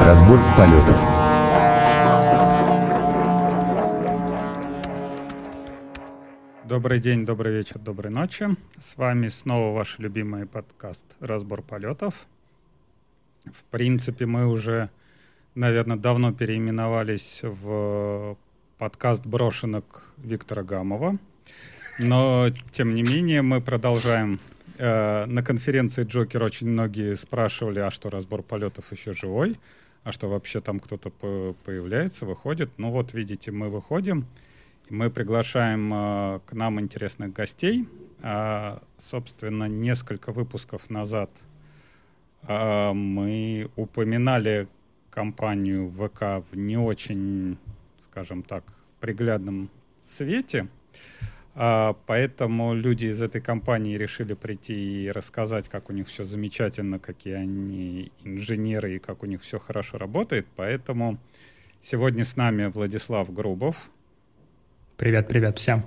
Разбор полетов. Добрый день, добрый вечер, доброй ночи. С вами снова ваш любимый подкаст «Разбор полетов». В принципе, мы уже, наверное, давно переименовались в подкаст брошенок Виктора Гамова. Но, тем не менее, мы продолжаем. Э, на конференции Джокер очень многие спрашивали, а что разбор полетов еще живой? А что вообще там кто-то появляется, выходит? Ну вот, видите, мы выходим, мы приглашаем э, к нам интересных гостей. А, собственно, несколько выпусков назад а, мы упоминали компанию ВК в не очень, скажем так, приглядном свете. А, поэтому люди из этой компании решили прийти и рассказать, как у них все замечательно, какие они инженеры и как у них все хорошо работает. Поэтому сегодня с нами Владислав Грубов. Привет, привет всем.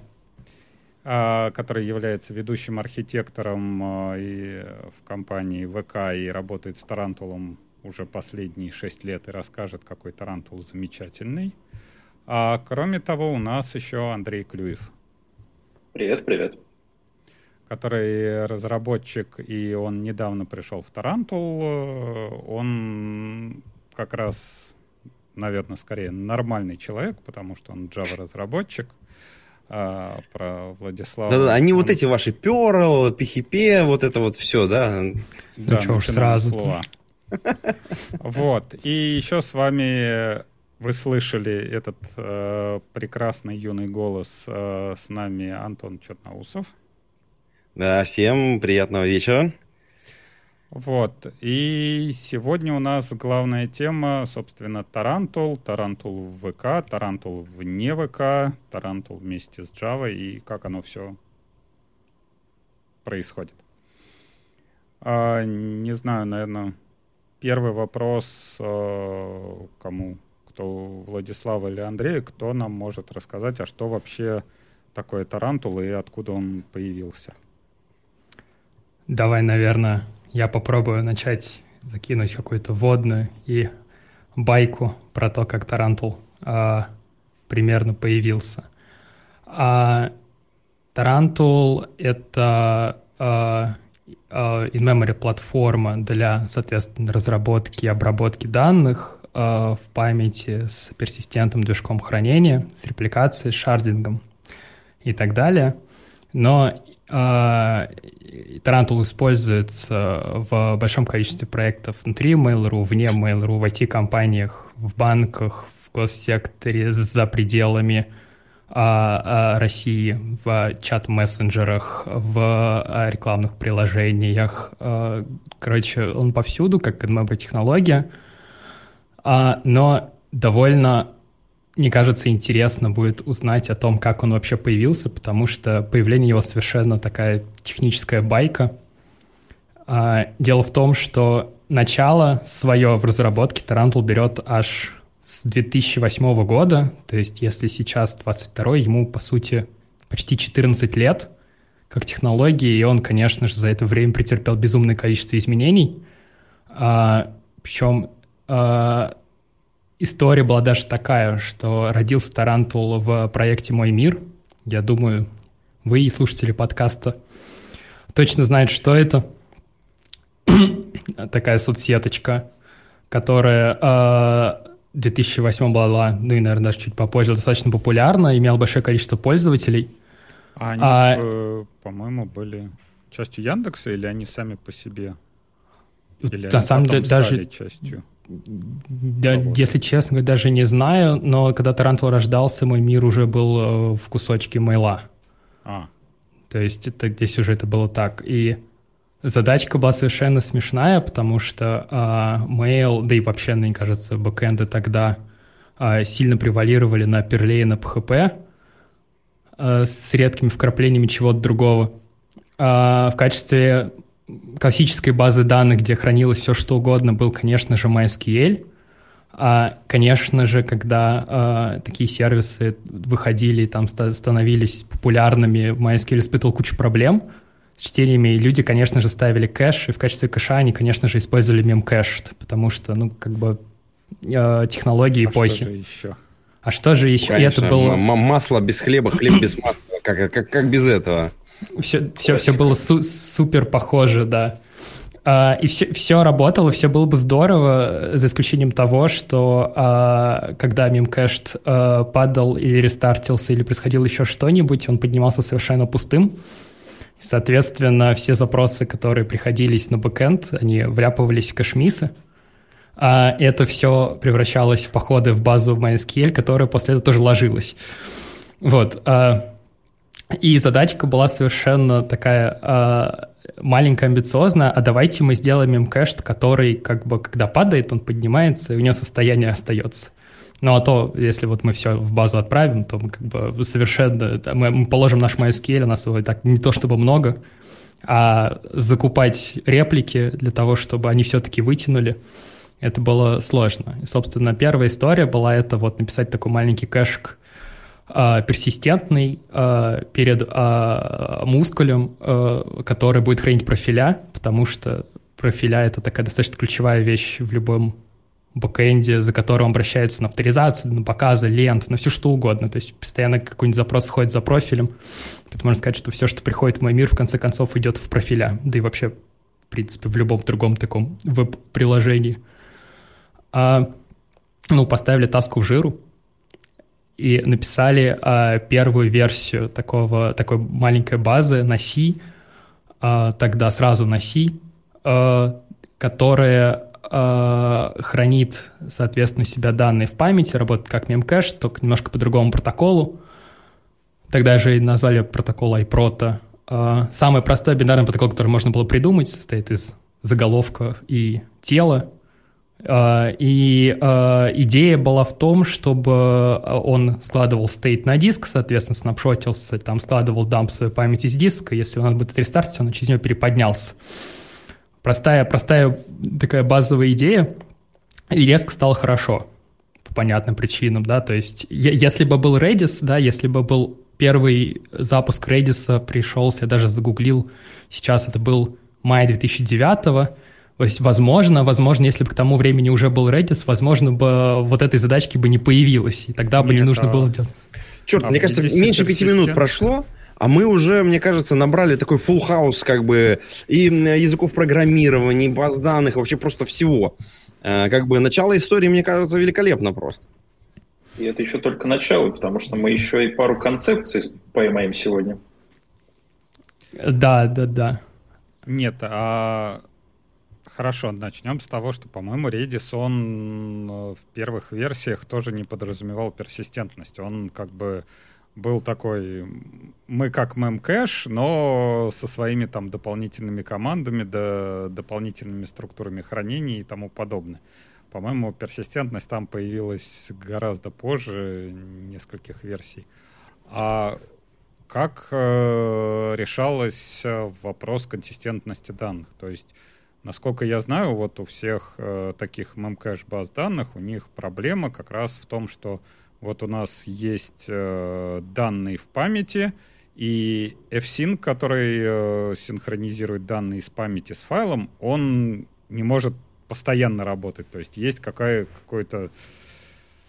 А, который является ведущим архитектором а, и в компании ВК и работает с Тарантулом уже последние шесть лет и расскажет, какой Тарантул замечательный. А кроме того, у нас еще Андрей Клюев. Привет, привет. Который разработчик, и он недавно пришел в Тарантул. Он как раз, наверное, скорее нормальный человек, потому что он Java-разработчик. А, про Владислава. Да-да, они он... вот эти ваши Perl, PHP, вот это вот все, да? Да, ну, что уж сразу. Слова. Вот. И еще с вами вы слышали этот э, прекрасный юный голос э, с нами Антон Черноусов. Да, всем приятного вечера. Вот. И сегодня у нас главная тема, собственно, Тарантул, Тарантул в ВК, Тарантул вне ВК, Тарантул вместе с Java и как оно все происходит. А, не знаю, наверное, первый вопрос э, кому кто Владислав или Андрей, кто нам может рассказать, а что вообще такое тарантул и откуда он появился? Давай, наверное, я попробую начать закинуть какую-то водную и байку про то, как тарантул а, примерно появился. А, тарантул — это а, а, in-memory платформа для, соответственно, разработки и обработки данных в памяти с персистентным движком хранения, с репликацией, с шардингом и так далее. Но э, Tarantul используется в большом количестве проектов внутри Mail.ru, вне Mail.ru, в IT-компаниях, в банках, в госсекторе, за пределами а, России, в чат-мессенджерах, в рекламных приложениях. Короче, он повсюду, как технология. А, но довольно, мне кажется, интересно будет узнать о том, как он вообще появился, потому что появление его совершенно такая техническая байка. А, дело в том, что начало свое в разработке Тарантул берет аж с 2008 года, то есть если сейчас 22 ему, по сути, почти 14 лет как технологии, и он, конечно же, за это время претерпел безумное количество изменений. А, причем э, история была даже такая, что родился Тарантул в проекте «Мой мир». Я думаю, вы и слушатели подкаста точно знают, что это. Такая соцсеточка, которая э, в 2008 была, ну и, наверное, даже чуть попозже, достаточно популярна, имела большое количество пользователей. А они, а, э, по-моему, были частью Яндекса или они сами по себе? Или на самом деле даже частью? Да, если честно, даже не знаю, но когда Тарантул рождался, мой мир уже был э, в кусочке Mail'а. А. То есть это, здесь уже это было так. И задачка была совершенно смешная, потому что а, Mail, да и вообще, мне кажется, бэкэнды тогда а, сильно превалировали на Perl'е и на PHP а, с редкими вкраплениями чего-то другого. А, в качестве классической базы данных, где хранилось все что угодно, был, конечно же, MySQL. А, конечно же, когда а, такие сервисы выходили, там становились популярными, MySQL испытывал кучу проблем с чтениями, и люди, конечно же, ставили кэш, и в качестве кэша они, конечно же, использовали memcached, потому что, ну, как бы э, технологии а эпохи. Что же еще? А что же еще? Конечно, И это было... масло без хлеба, хлеб без масла. Как, как, как без этого? Все, все, все было су- супер похоже, да. Uh, и все, все работало, все было бы здорово, за исключением того, что uh, когда мемкэшт uh, падал или рестартился, или происходило еще что-нибудь, он поднимался совершенно пустым. Соответственно, все запросы, которые приходились на бэкэнд, они вляпывались в кэшмисы. А это все превращалось в походы в базу MySQL, которая после этого тоже ложилась. Вот. И задачка была совершенно такая маленькая, амбициозная, а давайте мы сделаем им который, как бы, когда падает, он поднимается, и у него состояние остается. Ну, а то, если вот мы все в базу отправим, то мы как бы совершенно... Мы, мы положим наш MySQL, у нас его так не то чтобы много, а закупать реплики для того, чтобы они все-таки вытянули, это было сложно. И, собственно, первая история была это вот написать такой маленький кэшик э, персистентный э, перед э, мускулем, который будет хранить профиля, потому что профиля — это такая достаточно ключевая вещь в любом бэкэнде, за которым обращаются на авторизацию, на показы, лент, на все что угодно. То есть постоянно какой-нибудь запрос сходит за профилем. Поэтому можно сказать, что все, что приходит в мой мир, в конце концов идет в профиля. Да и вообще, в принципе, в любом другом таком веб-приложении. А, ну, поставили таску в жиру, и написали э, первую версию такого, такой маленькой базы на C, э, тогда сразу на C, э, которая э, хранит, соответственно, себя данные в памяти, работает как мемкэш, только немножко по другому протоколу. Тогда же и назвали протокол iProto. Э, самый простой бинарный протокол, который можно было придумать, состоит из заголовка и тела, и а, идея была в том, чтобы он складывал стейт на диск, соответственно, снапшотился, там складывал дамп свою память из диска, если он будет рестартить, он через него переподнялся. Простая, простая такая базовая идея, и резко стало хорошо, по понятным причинам, да, то есть если бы был Redis, да, если бы был первый запуск Redis пришелся, я даже загуглил, сейчас это был май 2009 то есть, возможно, возможно, если бы к тому времени уже был Redis, возможно бы вот этой задачки бы не появилось, и тогда бы Нет, не нужно а... было делать. Черт, а мне кажется, меньше пяти минут прошло, а мы уже, мне кажется, набрали такой full house как бы и языков программирования, и баз данных, вообще просто всего. Э, как бы начало истории, мне кажется, великолепно просто. И это еще только начало, потому что мы еще и пару концепций поймаем сегодня. Да, да, да. Нет, а Хорошо, начнем с того, что, по-моему, Redis, он э, в первых версиях тоже не подразумевал персистентность. Он как бы был такой, мы как memcache, но со своими там дополнительными командами, да, дополнительными структурами хранения и тому подобное. По-моему, персистентность там появилась гораздо позже нескольких версий. А как э, решалась э, вопрос консистентности данных? То есть Насколько я знаю, вот у всех э, таких memcache баз данных, у них проблема как раз в том, что вот у нас есть э, данные в памяти, и FSync, который э, синхронизирует данные из памяти с файлом, он не может постоянно работать. То есть есть какая, какой-то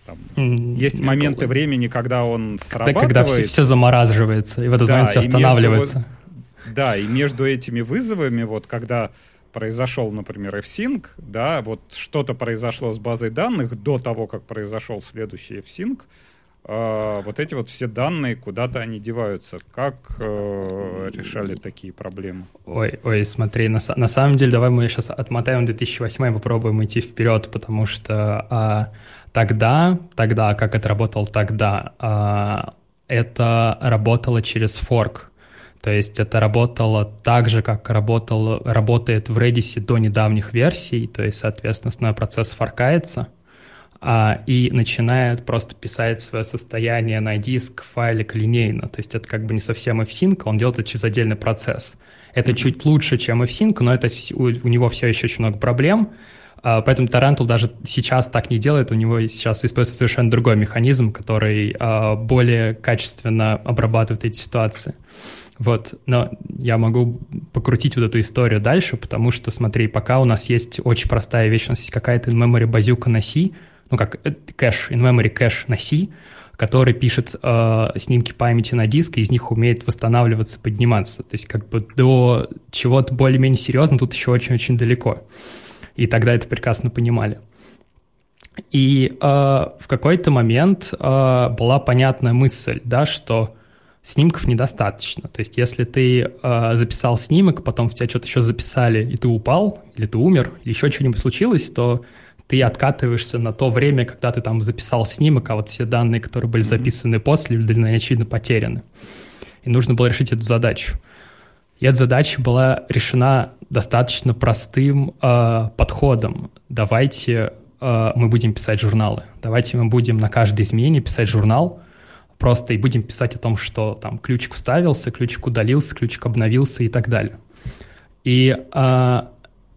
там, mm, есть нет, моменты времени, когда он срабатывает. Когда все, все замораживается, и в этот да, момент все останавливается. Между, да, и между этими вызовами, вот когда произошел, например, F-Sync, да, вот что-то произошло с базой данных до того, как произошел следующий F-Sync, э, вот эти вот все данные, куда-то они деваются. Как э, решали такие проблемы? Ой, ой, смотри, на, на самом деле, давай мы сейчас отмотаем 2008 и попробуем идти вперед, потому что э, тогда, тогда, как это работало тогда, э, это работало через форк, то есть это работало так же, как работал, работает в Redis до недавних версий, то есть, соответственно, основной процесс форкается а, и начинает просто писать свое состояние на диск, файлик линейно. То есть это как бы не совсем f-sync, он делает это через отдельный процесс. Это чуть лучше, чем f-sync, но это, у, у него все еще очень много проблем, а, Поэтому Tarantul даже сейчас так не делает, у него сейчас используется совершенно другой механизм, который а, более качественно обрабатывает эти ситуации. Вот, но я могу покрутить вот эту историю дальше, потому что, смотри, пока у нас есть очень простая вещь, у нас есть какая-то in-memory базюка на C, ну как э, кэш, in-memory кэш на C, который пишет э, снимки памяти на диск, и из них умеет восстанавливаться, подниматься. То есть как бы до чего-то более-менее серьезно тут еще очень-очень далеко. И тогда это прекрасно понимали. И э, в какой-то момент э, была понятная мысль, да, что снимков недостаточно. То есть если ты э, записал снимок, потом в тебя что-то еще записали, и ты упал, или ты умер, или еще что-нибудь случилось, то ты откатываешься на то время, когда ты там записал снимок, а вот все данные, которые были записаны после, или, очевидно, потеряны. И нужно было решить эту задачу. И эта задача была решена достаточно простым э, подходом. Давайте э, мы будем писать журналы. Давайте мы будем на каждой измене писать журнал, просто и будем писать о том, что там ключик вставился, ключик удалился, ключик обновился и так далее. И э,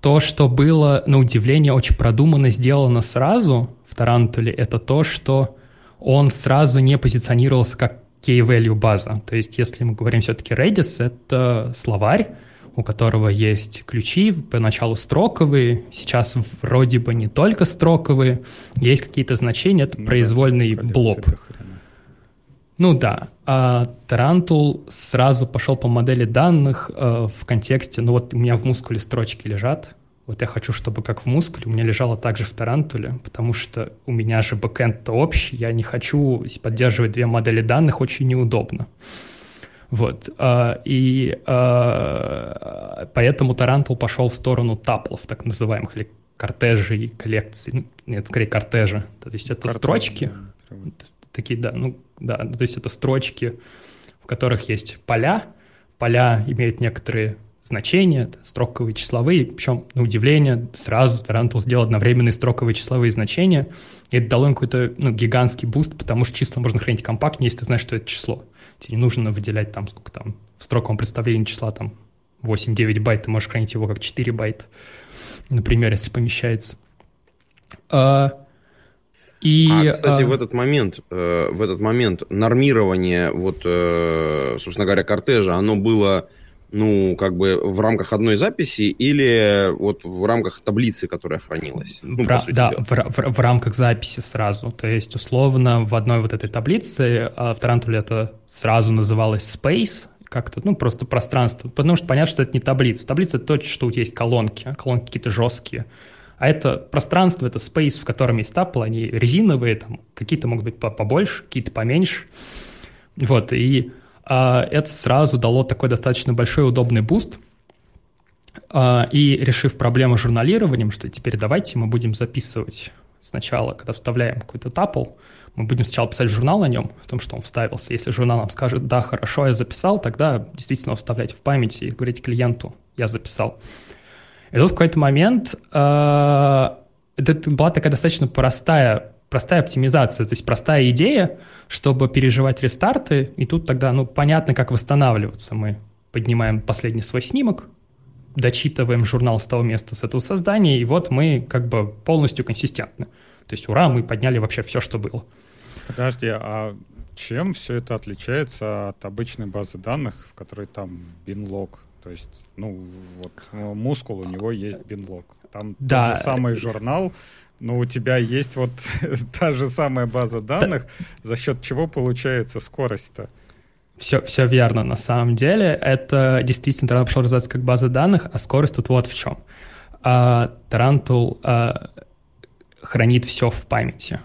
то, что было, на удивление, очень продуманно сделано сразу в Тарантуле, это то, что он сразу не позиционировался как key-value база. То есть, если мы говорим все-таки Redis, это словарь, у которого есть ключи, поначалу строковые, сейчас вроде бы не только строковые, есть какие-то значения, это ну, произвольный да, блоб. Ну да, а Тарантул сразу пошел по модели данных э, в контексте, ну вот у меня в мускуле строчки лежат, вот я хочу, чтобы как в мускуле у меня лежало также в Тарантуле, потому что у меня же бэкэнд-то общий, я не хочу поддерживать две модели данных, очень неудобно. Вот. А, и а, поэтому Тарантул пошел в сторону таплов, так называемых, или кортежей, коллекций. Ну, нет, скорее кортежа. То есть это Кортеж, строчки. Такие, да, ну, да, то есть это строчки, в которых есть поля, поля имеют некоторые значения, строковые числовые, причем, на удивление, сразу Тарантул сделал одновременные строковые числовые значения, и это дало им какой-то ну, гигантский буст, потому что числа можно хранить компактнее, если ты знаешь, что это число. Тебе не нужно выделять там, сколько там, в строковом представлении числа там 8-9 байт, ты можешь хранить его как 4 байта, например, если помещается. А, и, а, кстати, а... в этот момент, э, в этот момент нормирование, вот, э, собственно говоря, кортежа, оно было ну, как бы в рамках одной записи или вот в рамках таблицы, которая хранилась? Ну, в, да, в, в, в рамках записи сразу. То есть, условно, в одной вот этой таблице, а в Тарантуле это сразу называлось space, как-то, ну, просто пространство. Потому что понятно, что это не таблица. Таблица — это то, что у тебя есть колонки, колонки какие-то жесткие. А это пространство, это space, в котором есть тапл, они резиновые, там, какие-то могут быть побольше, какие-то поменьше. Вот, и а, это сразу дало такой достаточно большой удобный буст. А, и решив проблему с журналированием, что теперь давайте мы будем записывать сначала, когда вставляем какой-то тапл, мы будем сначала писать журнал о нем, о том, что он вставился. Если журнал нам скажет, да, хорошо, я записал, тогда действительно вставлять в память и говорить клиенту, я записал. И тут в какой-то момент э, это была такая достаточно простая простая оптимизация, то есть простая идея, чтобы переживать рестарты, и тут тогда, ну, понятно, как восстанавливаться. Мы поднимаем последний свой снимок, дочитываем журнал с того места, с этого создания, и вот мы как бы полностью консистентны. То есть, ура, мы подняли вообще все, что было. Подожди, а чем все это отличается от обычной базы данных, в которой там бинлог? То есть, ну, вот MySQL, у него есть binlog. Там да. тот же самый журнал, но у тебя есть вот та же самая база данных, да. за счет чего получается скорость-то? Все, все верно. На самом деле это действительно тогда пошел развиваться как база данных, а скорость тут вот в чем. А, Тарантул а, хранит все в памяти.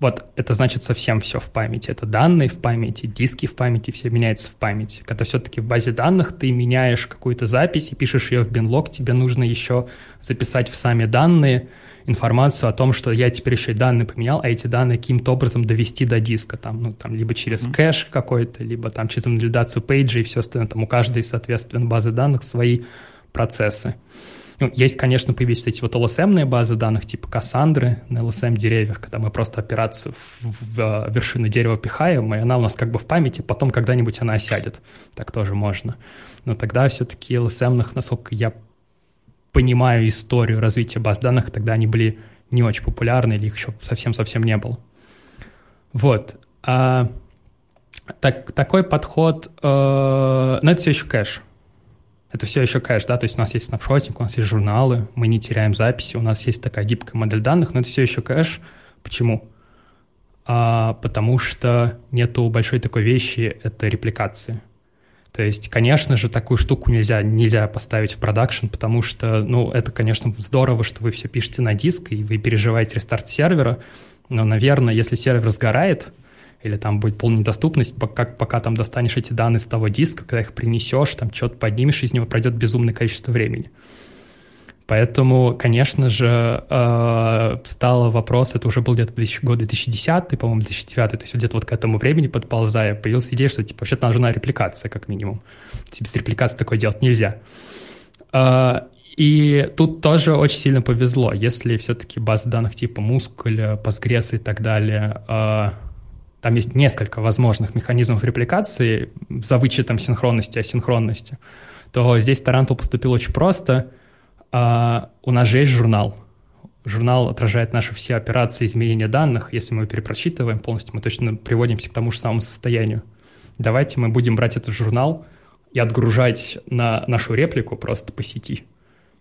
Вот это значит совсем все в памяти. Это данные в памяти, диски в памяти, все меняется в памяти. Когда все-таки в базе данных ты меняешь какую-то запись и пишешь ее в binlog, тебе нужно еще записать в сами данные, информацию о том, что я теперь еще и данные поменял, а эти данные каким-то образом довести до диска, там, ну, там, либо через mm-hmm. кэш какой-то, либо там через валидацию пейджа и все остальное, там у каждой, соответственно, базы данных свои процессы. Ну, есть, конечно, появились эти вот LSM-ные базы данных, типа Кассандры на LSM-деревьях, когда мы просто операцию в, в вершину дерева пихаем, и она у нас как бы в памяти, потом когда-нибудь она осядет. Так тоже можно. Но тогда все-таки LSM-ных, насколько я понимаю историю развития баз данных, тогда они были не очень популярны или их еще совсем-совсем не было. Вот. А, так, такой подход, э, но это все еще кэш. Это все еще кэш, да, то есть у нас есть снапшотинг, у нас есть журналы, мы не теряем записи, у нас есть такая гибкая модель данных, но это все еще кэш, Почему? А, потому что нету большой такой вещи — это репликации. То есть, конечно же, такую штуку нельзя, нельзя поставить в продакшн, потому что, ну, это, конечно, здорово, что вы все пишете на диск, и вы переживаете рестарт сервера, но, наверное, если сервер сгорает, или там будет полная недоступность, пока, пока там достанешь эти данные с того диска, когда их принесешь, там что-то поднимешь из него, пройдет безумное количество времени. Поэтому, конечно же, э, стало вопрос, это уже был где-то год 2010, по-моему, 2009, то есть где-то вот к этому времени подползая, появилась идея, что типа вообще-то нужна репликация, как минимум. Типа с репликацией такое делать нельзя. Э, и тут тоже очень сильно повезло, если все-таки базы данных типа Muscle, Postgres и так далее, э, там есть несколько возможных механизмов репликации за вычетом синхронности и асинхронности, то здесь Tarantul поступил очень просто – а, у нас же есть журнал. Журнал отражает наши все операции изменения данных. Если мы перепрочитываем полностью, мы точно приводимся к тому же самому состоянию. Давайте мы будем брать этот журнал и отгружать на нашу реплику просто по сети.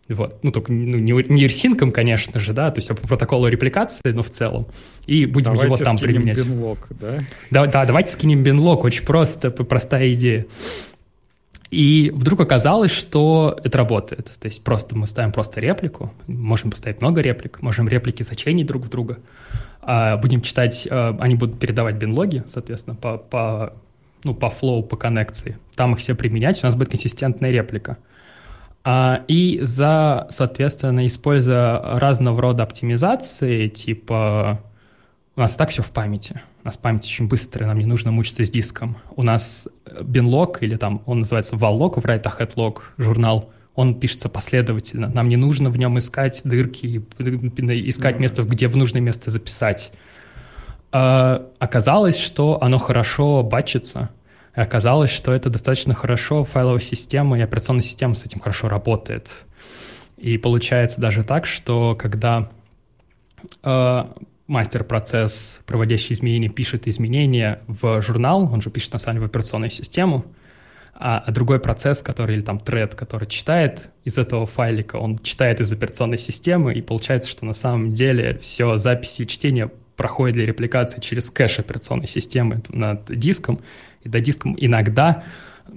Вот. Ну, только ну, не, не ирсинком, конечно же, да, то есть по протоколу репликации, но в целом. И будем давайте его там применять. Бинлог, да? да? Да, давайте скинем бинлог, очень просто, простая идея. И вдруг оказалось, что это работает. То есть просто мы ставим просто реплику, можем поставить много реплик, можем реплики заченить друг в друга. А будем читать, а, они будут передавать бинлоги, соответственно, по, по, ну, по флоу, по коннекции. Там их все применять, у нас будет консистентная реплика. А, и за, соответственно, используя разного рода оптимизации, типа у нас так все в памяти. У нас память очень быстрая, нам не нужно мучиться с диском. У нас бинлог, или там он называется валлог в Write Ahead Log, журнал, он пишется последовательно. Нам не нужно в нем искать дырки, искать место, где в нужное место записать. А, оказалось, что оно хорошо батчится. Оказалось, что это достаточно хорошо файловая система и операционная система с этим хорошо работает. И получается даже так, что когда а, мастер-процесс, проводящий изменения, пишет изменения в журнал, он же пишет на самом деле в операционную систему, а, а другой процесс, который, или там тред, который читает из этого файлика, он читает из операционной системы, и получается, что на самом деле все записи и чтение проходит для репликации через кэш операционной системы над диском, и до диска иногда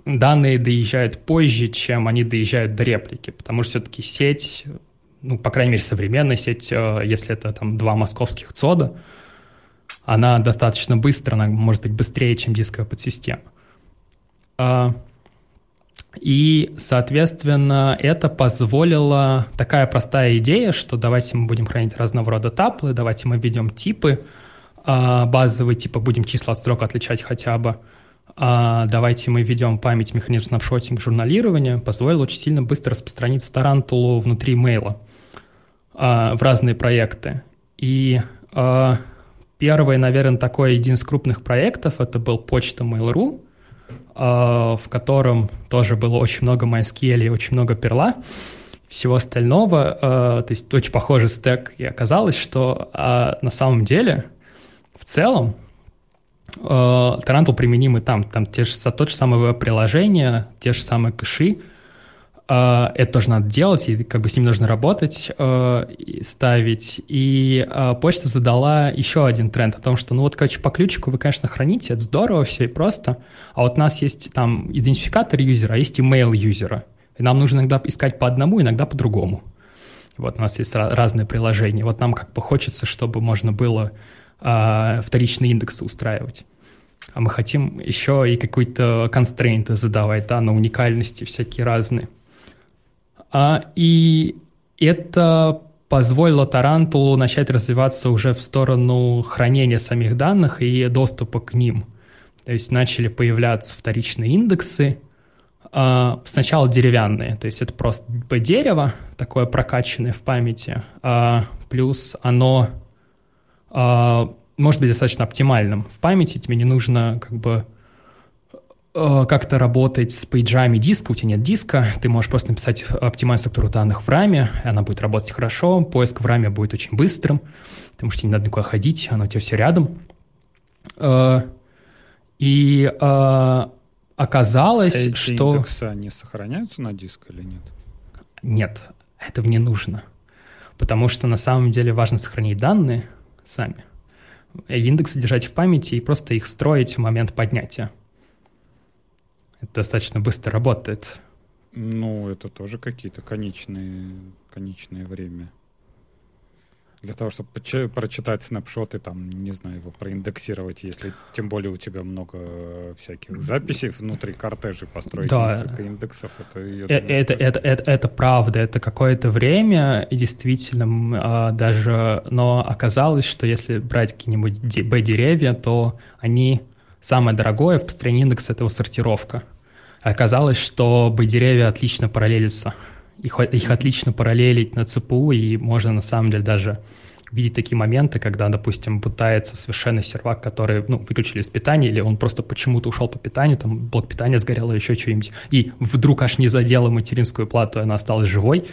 данные доезжают позже, чем они доезжают до реплики, потому что все-таки сеть ну, по крайней мере, современная сеть, э, если это там два московских ЦОДа, она достаточно быстро, она может быть быстрее, чем дисковая подсистема. А, и, соответственно, это позволило такая простая идея, что давайте мы будем хранить разного рода таплы, давайте мы введем типы, а, базовые типы будем числа от строка отличать хотя бы, а давайте мы введем память механизм снапшотинг журналирования, позволил очень сильно быстро распространить тарантулу внутри мейла а, в разные проекты. И а, первый, наверное, такой один из крупных проектов, это был почта Mail.ru, а, в котором тоже было очень много MySQL и очень много перла всего остального, а, то есть очень похожий стек, и оказалось, что а, на самом деле в целом Тарантул применим и там, там те же, тот же самое веб-приложение, те же самые кэши, а, это тоже надо делать, и как бы с ним нужно работать, э, ставить. И э, почта задала еще один тренд о том, что, ну вот, короче, по ключику вы, конечно, храните, это здорово, все и просто, а вот у нас есть там идентификатор юзера, а есть email юзера. И нам нужно иногда искать по одному, иногда по другому. Вот у нас есть разные приложения. Вот нам как бы хочется, чтобы можно было э, вторичные индексы устраивать. А мы хотим еще и какой-то констрейнты задавать, да, на уникальности всякие разные. А, и это позволило Тарантулу начать развиваться уже в сторону хранения самих данных и доступа к ним. То есть начали появляться вторичные индексы, а, сначала деревянные, то есть это просто дерево, такое прокачанное в памяти, а, плюс оно может быть достаточно оптимальным в памяти, тебе не нужно как бы Э, как-то работать с пейджами диска, у тебя нет диска, ты можешь просто написать оптимальную структуру данных в раме, и она будет работать хорошо, поиск в раме будет очень быстрым, потому что тебе не надо никуда ходить, оно у тебя все рядом. Э, и оказалось, Эти что... индексы, они сохраняются на диск или нет? Нет, этого не нужно. Потому что на самом деле важно сохранить данные сами. индексы держать в памяти и просто их строить в момент поднятия. Это достаточно быстро работает. Ну, это тоже какие-то конечные, конечное время для того, чтобы прочитать снапшоты, там, не знаю, его проиндексировать, если тем более у тебя много всяких записей внутри кортежей, построить да. несколько индексов, это, э, думаю, это, это, это, это правда, это какое-то время, и действительно, а, даже, но оказалось, что если брать какие-нибудь B-деревья, то они, самое дорогое в построении индекса — это его сортировка. Оказалось, что B-деревья отлично параллелятся их, их отлично параллелить на ЦПУ, и можно на самом деле даже видеть такие моменты, когда, допустим, пытается совершенно сервак, который, ну, выключили из питания, или он просто почему-то ушел по питанию, там блок питания сгорел или еще что-нибудь, и вдруг аж не задела материнскую плату, и она осталась живой,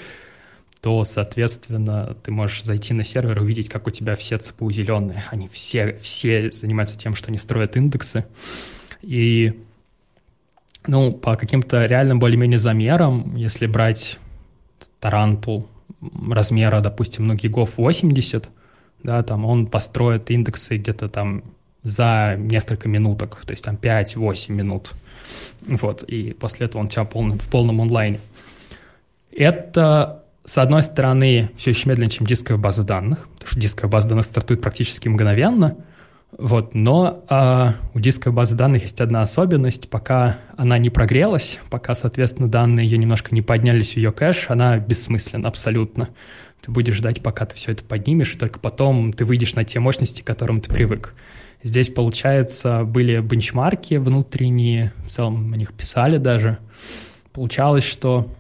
то, соответственно, ты можешь зайти на сервер и увидеть, как у тебя все ЦПУ зеленые. Они все, все занимаются тем, что они строят индексы. И, ну, по каким-то реальным более-менее замерам, если брать тарантул размера, допустим, ну, гигов 80, да, там он построит индексы где-то там за несколько минуток, то есть там 5-8 минут. Вот, и после этого он у тебя полный, в полном онлайне. Это, с одной стороны, все еще медленнее, чем дисковая база данных, потому что дисковая база данных стартует практически мгновенно – вот, но э, у дисковой базы данных есть одна особенность. Пока она не прогрелась, пока, соответственно, данные ее немножко не поднялись в ее кэш, она бессмысленна абсолютно. Ты будешь ждать, пока ты все это поднимешь, и только потом ты выйдешь на те мощности, к которым ты привык. Здесь, получается, были бенчмарки внутренние, в целом о них писали даже. Получалось, что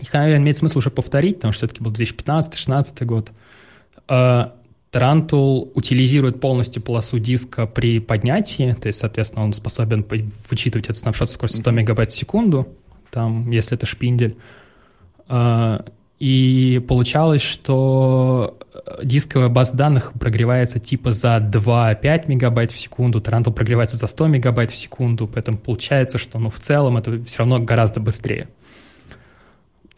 их, наверное, имеет смысл уже повторить, потому что все-таки был 2015-2016 год. Tarantul утилизирует полностью полосу диска при поднятии, то есть, соответственно, он способен вычитывать этот снапшот со скоростью 100 мегабайт в секунду, там, если это шпиндель. А, и получалось, что дисковая база данных прогревается типа за 2,5 мегабайт в секунду, Tarantul прогревается за 100 мегабайт в секунду, поэтому получается, что ну, в целом это все равно гораздо быстрее.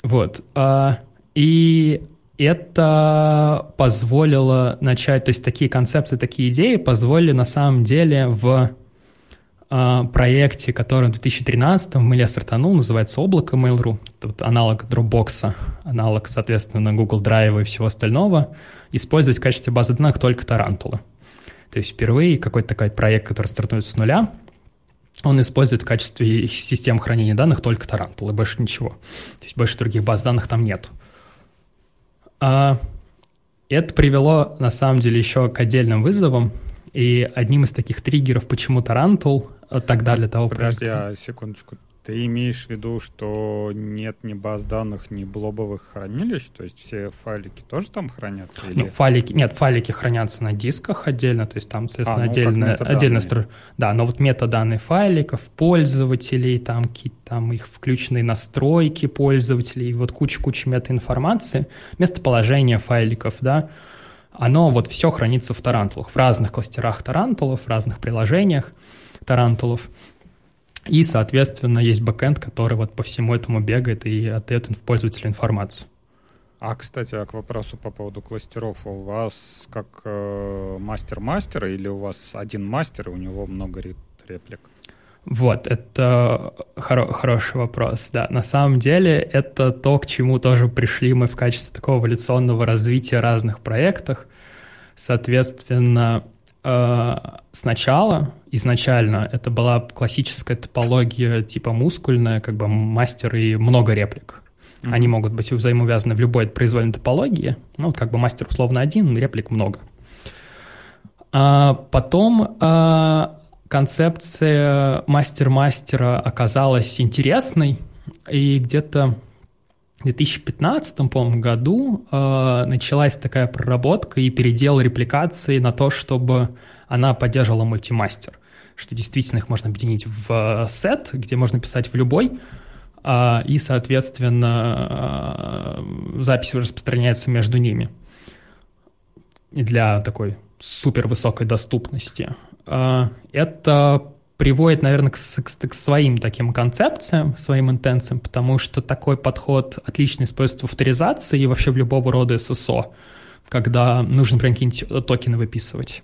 Вот. А, и это позволило начать, то есть такие концепции, такие идеи позволили на самом деле в э, проекте, который в 2013 в Мэле стартанул, называется «Облако Mail.ru», вот аналог Dropbox, аналог, соответственно, Google Drive и всего остального, использовать в качестве базы данных только тарантулы. То есть впервые какой-то такой проект, который стартует с нуля, он использует в качестве систем хранения данных только тарантулы, больше ничего. То есть больше других баз данных там нет. А, это привело, на самом деле, еще к отдельным вызовам. И одним из таких триггеров, почему Тарантул, тогда для того Подожди, проекта... а секундочку. Ты имеешь в виду, что нет ни баз данных, ни блобовых хранилищ? То есть все файлики тоже там хранятся? Или... Ну, файлики, нет, файлики хранятся на дисках отдельно, то есть там, соответственно, а, ну, отдельно, отдельно стро... Да, но вот метаданные файликов, пользователей, там какие-то там их включенные настройки пользователей, вот куча-куча метаинформации, местоположение файликов, да, оно вот все хранится в тарантулах, в разных кластерах тарантулов, в разных приложениях тарантулов. И, соответственно, есть бэкэнд, который вот по всему этому бегает и отдает пользователю информацию. А, кстати, а к вопросу по поводу кластеров. У вас как э, мастер-мастер или у вас один мастер, и у него много реплик? Вот, это хоро- хороший вопрос, да. На самом деле это то, к чему тоже пришли мы в качестве такого эволюционного развития разных проектах. Соответственно, сначала изначально это была классическая топология типа мускульная, как бы мастер и много реплик. Mm-hmm. Они могут быть взаимовязаны в любой произвольной топологии. Ну, как бы мастер условно один, реплик много. А потом а, концепция мастер-мастера оказалась интересной, и где-то 2015, по-моему, году э, началась такая проработка и передел репликации на то, чтобы она поддерживала мультимастер, что действительно их можно объединить в э, сет, где можно писать в любой, а, и, соответственно, э, запись распространяется между ними для такой супер высокой доступности. А, это приводит, наверное, к, к, к своим таким концепциям, своим интенциям, потому что такой подход отлично используется в авторизации и вообще в любого рода SSO, когда нужно, например, какие-нибудь токены выписывать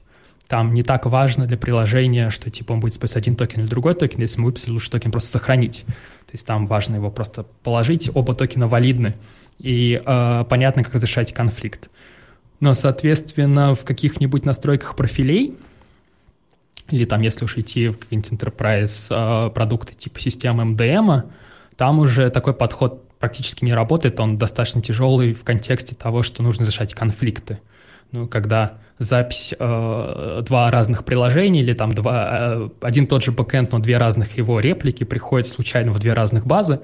там не так важно для приложения, что типа он будет использовать один токен или другой токен, если мы выписали лучше токен просто сохранить. То есть там важно его просто положить, оба токена валидны, и э, понятно, как разрешать конфликт. Но, соответственно, в каких-нибудь настройках профилей, или там, если уж идти в какие-нибудь enterprise э, продукты типа системы MDM, там уже такой подход практически не работает, он достаточно тяжелый в контексте того, что нужно решать конфликты. Ну, когда запись э, два разных приложения или там два, э, один тот же бэкэнд, но две разных его реплики приходят случайно в две разных базы,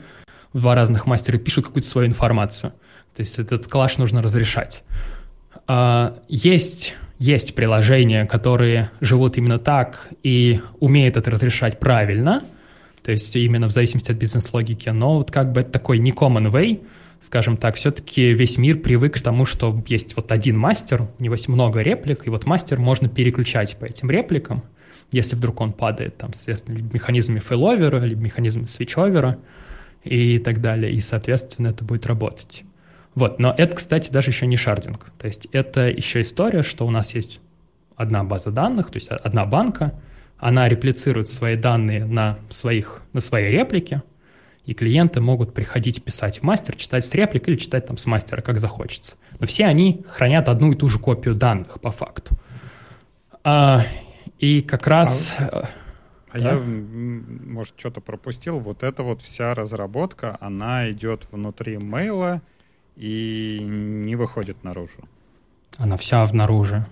в два разных мастера и пишут какую-то свою информацию. То есть этот клаш нужно разрешать. Э, есть, есть приложения, которые живут именно так и умеют это разрешать правильно, то есть именно в зависимости от бизнес-логики, но вот как бы это такой не common way – скажем так, все-таки весь мир привык к тому, что есть вот один мастер, у него есть много реплик, и вот мастер можно переключать по этим репликам, если вдруг он падает, там, соответственно, механизмами фейловера, либо механизмами свечовера и так далее, и, соответственно, это будет работать. Вот, но это, кстати, даже еще не шардинг. То есть это еще история, что у нас есть одна база данных, то есть одна банка, она реплицирует свои данные на, своих, на своей реплике, и клиенты могут приходить писать в мастер, читать с реплик или читать там с мастера, как захочется. Но все они хранят одну и ту же копию данных по факту. А, и как раз... А, э, а да? я, может, что-то пропустил. Вот эта вот вся разработка, она идет внутри мейла и не выходит наружу. Она вся внаружи.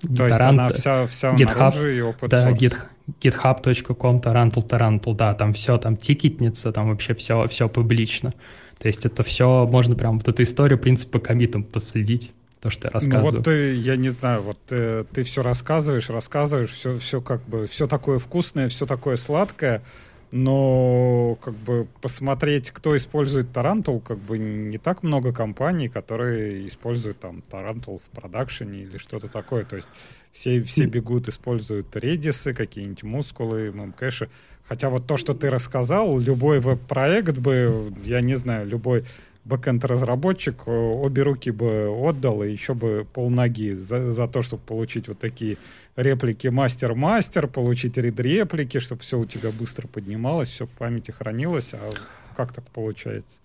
То есть она вся, вся GitHub, внаружи и open Да, source. github.com, tarantul, tarantul, да, там все, там тикетница, там вообще все, все публично. То есть это все, можно прям вот эту историю, принцип по комитам последить то, что я рассказываю. Ну вот ты, я не знаю, вот ты, э, ты все рассказываешь, рассказываешь, все, все как бы, все такое вкусное, все такое сладкое, но как бы посмотреть, кто использует Тарантул, как бы не так много компаний, которые используют там Тарантул в продакшене или что-то такое. То есть все, все бегут, используют Redis'ы, какие-нибудь MySQL'ы, memcache'и. Хотя вот то, что ты рассказал, любой веб-проект бы, я не знаю, любой бэкэнд-разработчик э, обе руки бы отдал и еще бы пол ноги за, за то, чтобы получить вот такие реплики мастер-мастер, получить рид-реплики, чтобы все у тебя быстро поднималось, все в памяти хранилось. А как так получается?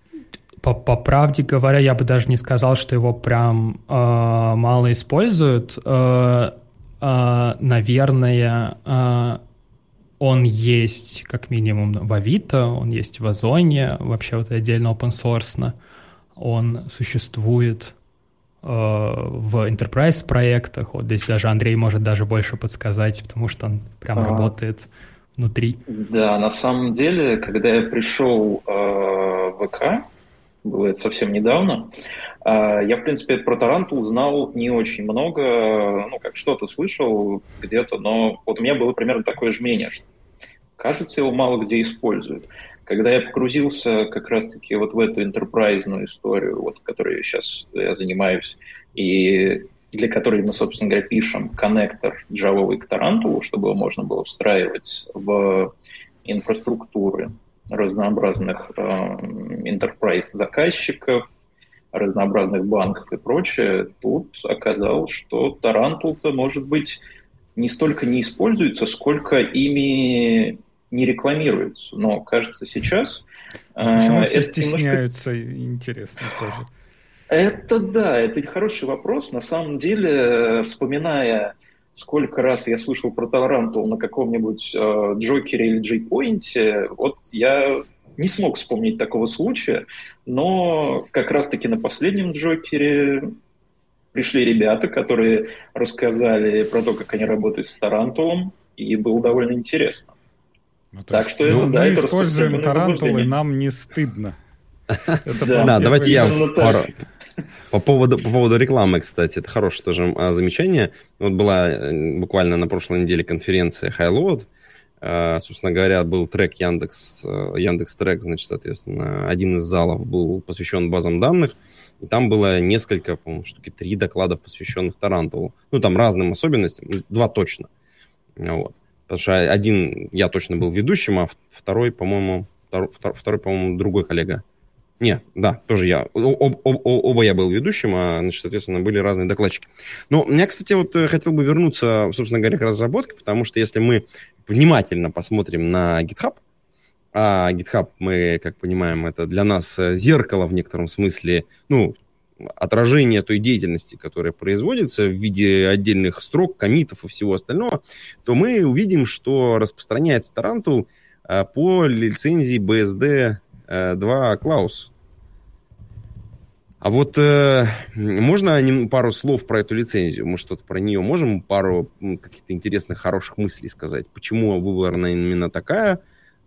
По, по правде говоря, я бы даже не сказал, что его прям э, мало используют. Э, э, наверное, э, он есть как минимум в Авито, он есть в Озоне, вообще вот отдельно open source он существует в enterprise проектах. Вот здесь даже Андрей может даже больше подсказать, потому что он прям а, работает внутри. Да, на самом деле, когда я пришел э, в ВК, было это совсем недавно, э, я, в принципе, про Тарантул знал не очень много, ну, как что-то слышал где-то, но вот у меня было примерно такое же мнение, что, кажется, его мало где используют. Когда я погрузился как раз-таки вот в эту enterprise'ную историю, вот, которой сейчас я занимаюсь, и для которой мы, собственно говоря, пишем коннектор Java к Тарантулу, чтобы его можно было встраивать в инфраструктуры разнообразных э, enterprise заказчиков, разнообразных банков и прочее, тут оказалось, что Тарантул-то, может быть, не столько не используется, сколько ими не рекламируется. Но, кажется, сейчас... А почему э, все стесняются, немножко... интересно тоже. Это да, это хороший вопрос. На самом деле, вспоминая, сколько раз я слышал про Тарантул на каком-нибудь э, Joker'е или JPoint'е, вот я не смог вспомнить такого случая, но как раз-таки на последнем Joker'е пришли ребята, которые рассказали про то, как они работают с Тарантулом, и было довольно интересно. Ну, так что ну, да, мы используем тарантулы, нам не стыдно. Да, давайте я. По поводу, по поводу рекламы, кстати, это хорошее тоже а, замечание. Вот была э, буквально на прошлой неделе конференция Highload. А, собственно говоря, был трек Яндекс, э, Яндекс трек, значит, соответственно, один из залов был посвящен базам данных. И там было несколько, по-моему, штуки три докладов, посвященных Тарантулу. Ну, там разным особенностям, два точно. Вот. Потому что один я точно был ведущим, а второй, по-моему, второй, второй по-моему, другой коллега. Не, да, тоже я. Об, об, оба я был ведущим, а, значит, соответственно, были разные докладчики. Но я, кстати, вот э, хотел бы вернуться, собственно говоря, к разработке, потому что если мы внимательно посмотрим на GitHub, а GitHub, мы, как понимаем, это для нас э, зеркало в некотором смысле, ну, отражение той деятельности, которая производится в виде отдельных строк, комитов и всего остального, то мы увидим, что распространяется Tarantul э, по лицензии BSD 2 Klaus. А вот э, можно пару слов про эту лицензию? Мы что-то про нее можем пару каких-то интересных, хороших мыслей сказать? Почему выбрана именно такая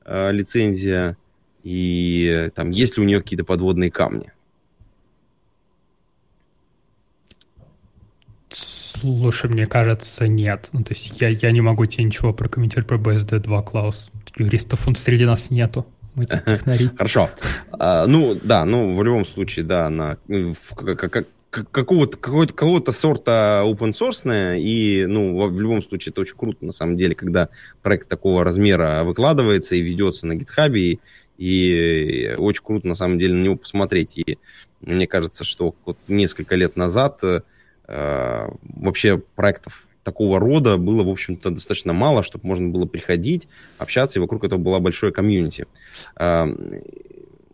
э, лицензия? И там есть ли у нее какие-то подводные камни? Слушай, мне кажется, нет. Ну, то есть я, я не могу тебе ничего прокомментировать про BSD 2, Клаус. Юристов среди нас нету. Мы технари. Хорошо. А, ну, да, ну, в любом случае, да, она какого-то какого-то какого-то сорта open source и ну в любом случае это очень круто на самом деле когда проект такого размера выкладывается и ведется на GitHub и, и очень круто на самом деле на него посмотреть и мне кажется что вот несколько лет назад э, вообще проектов такого рода было, в общем-то, достаточно мало, чтобы можно было приходить, общаться, и вокруг этого была большое комьюнити.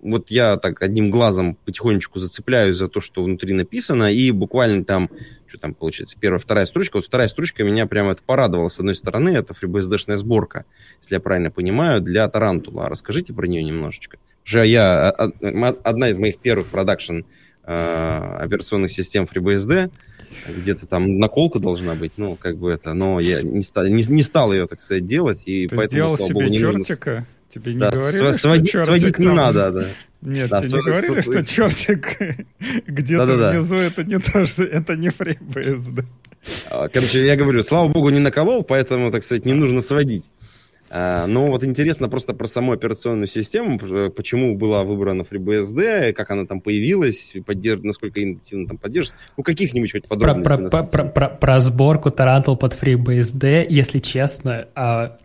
Вот я так одним глазом потихонечку зацепляюсь за то, что внутри написано, и буквально там, что там получается, первая, вторая строчка, вот вторая строчка меня прямо это порадовала. С одной стороны, это FreeBSD-шная сборка, если я правильно понимаю, для Тарантула. Расскажите про нее немножечко. Уже я, а, а, одна из моих первых продакшн э, операционных систем FreeBSD, где-то там наколка должна быть, ну, как бы это, но я не стал, не, не стал ее, так сказать, делать, и Ты поэтому, сделал себе богу, чертика? Нужно... Тебе не да, говорили, св- сводить, что сводить не там... надо, да. Нет, да, тебе св- не говорили, св- что чертик где-то да, да, внизу, да. это не то, что это не FreeBSD. А, короче, я говорю, слава богу, не наколол, поэтому, так сказать, не нужно сводить. А, но вот интересно просто про саму операционную систему, почему была выбрана FreeBSD, как она там появилась, поддерж... насколько интенсивно там поддерживается. Ну, каких-нибудь хоть подробностей. Про, про, про, про, про сборку Tarantul под FreeBSD, если честно, а,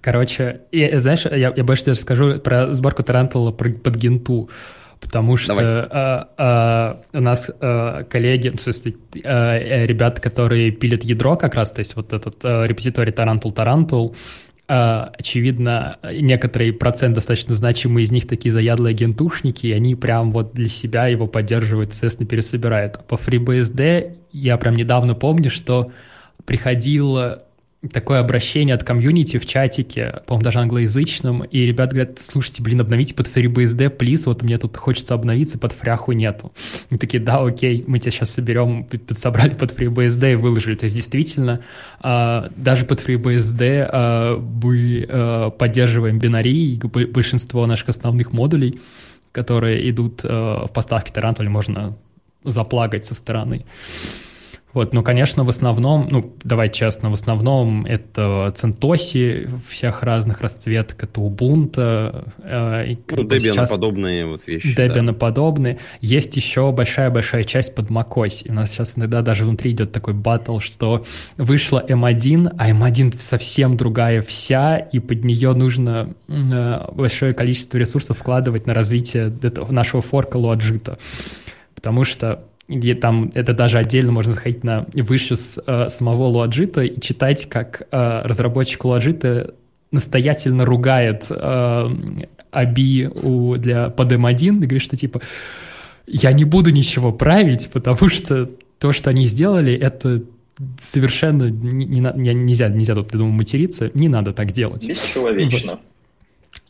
короче, и, знаешь, я, я больше даже скажу про сборку Tarantul под генту потому что а, а, у нас а, коллеги, ну, в смысле, а, ребята, которые пилят ядро как раз, то есть вот этот а, репозиторий Tarantul Tarantul, очевидно, некоторый процент достаточно значимый из них такие заядлые агентушники, и они прям вот для себя его поддерживают, естественно, пересобирают. По FreeBSD я прям недавно помню, что приходило такое обращение от комьюнити в чатике, по-моему, даже англоязычном, и ребята говорят, слушайте, блин, обновите под FreeBSD, плиз, вот мне тут хочется обновиться, под фряху нету. И такие, да, окей, мы тебя сейчас соберем, подсобрали под FreeBSD и выложили. То есть действительно, а, даже под FreeBSD а, мы а, поддерживаем бинарии, большинство наших основных модулей, которые идут в поставке Tarantul, можно заплагать со стороны. Вот, ну, конечно, в основном, ну, давай честно, в основном это Центоси всех разных расцветок, это Ubuntu. Э, ну, подобные вот вещи. Debian да. Есть еще большая-большая часть под macOS. И у нас сейчас иногда даже внутри идет такой батл, что вышла M1, а M1 совсем другая вся, и под нее нужно э, большое количество ресурсов вкладывать на развитие этого, нашего форка Loajit. Потому что где там это даже отдельно можно заходить на выше с э, самого Луаджита и читать, как э, разработчик Луаджита настоятельно ругает э, Аби у, для под M1 и говорит, что типа я не буду ничего править, потому что то, что они сделали, это совершенно не, не, нельзя, нельзя тут, я думаю, материться, не надо так делать. Бесчеловечно. Вот.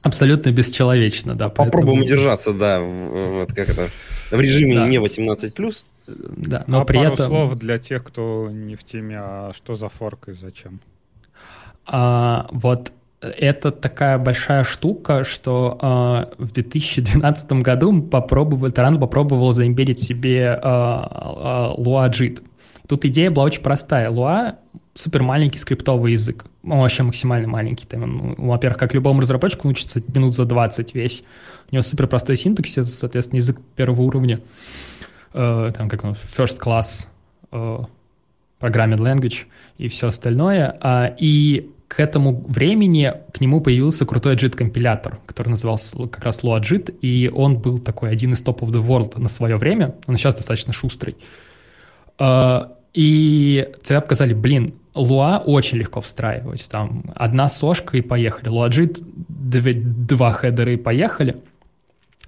Абсолютно бесчеловечно, да. Попробуем поэтому... удержаться, да, вот как это, в режиме да. не 18+. Да, но а при пару этом... слов для тех, кто не в теме, а что за форк и зачем? А, вот это такая большая штука, что э, в 2012 году попробовал, Таран попробовал заимбедить себе э, э, Lua JIT. Тут идея была очень простая. Lua супер маленький скриптовый язык. Он вообще максимально маленький. Там, ну, во-первых, как любому разработчику, он учится минут за 20 весь. У него супер простой синтаксис, соответственно, язык первого уровня. Э, там как ну, first class э, programming language и все остальное. А, и к этому времени к нему появился крутой JIT-компилятор, который назывался как раз LuaJIT, и он был такой один из топ of the world на свое время, он сейчас достаточно шустрый. А, и тогда показали, блин, Lua очень легко встраивать. Там одна so-шка и поехали. LuaJIT, два header а и поехали.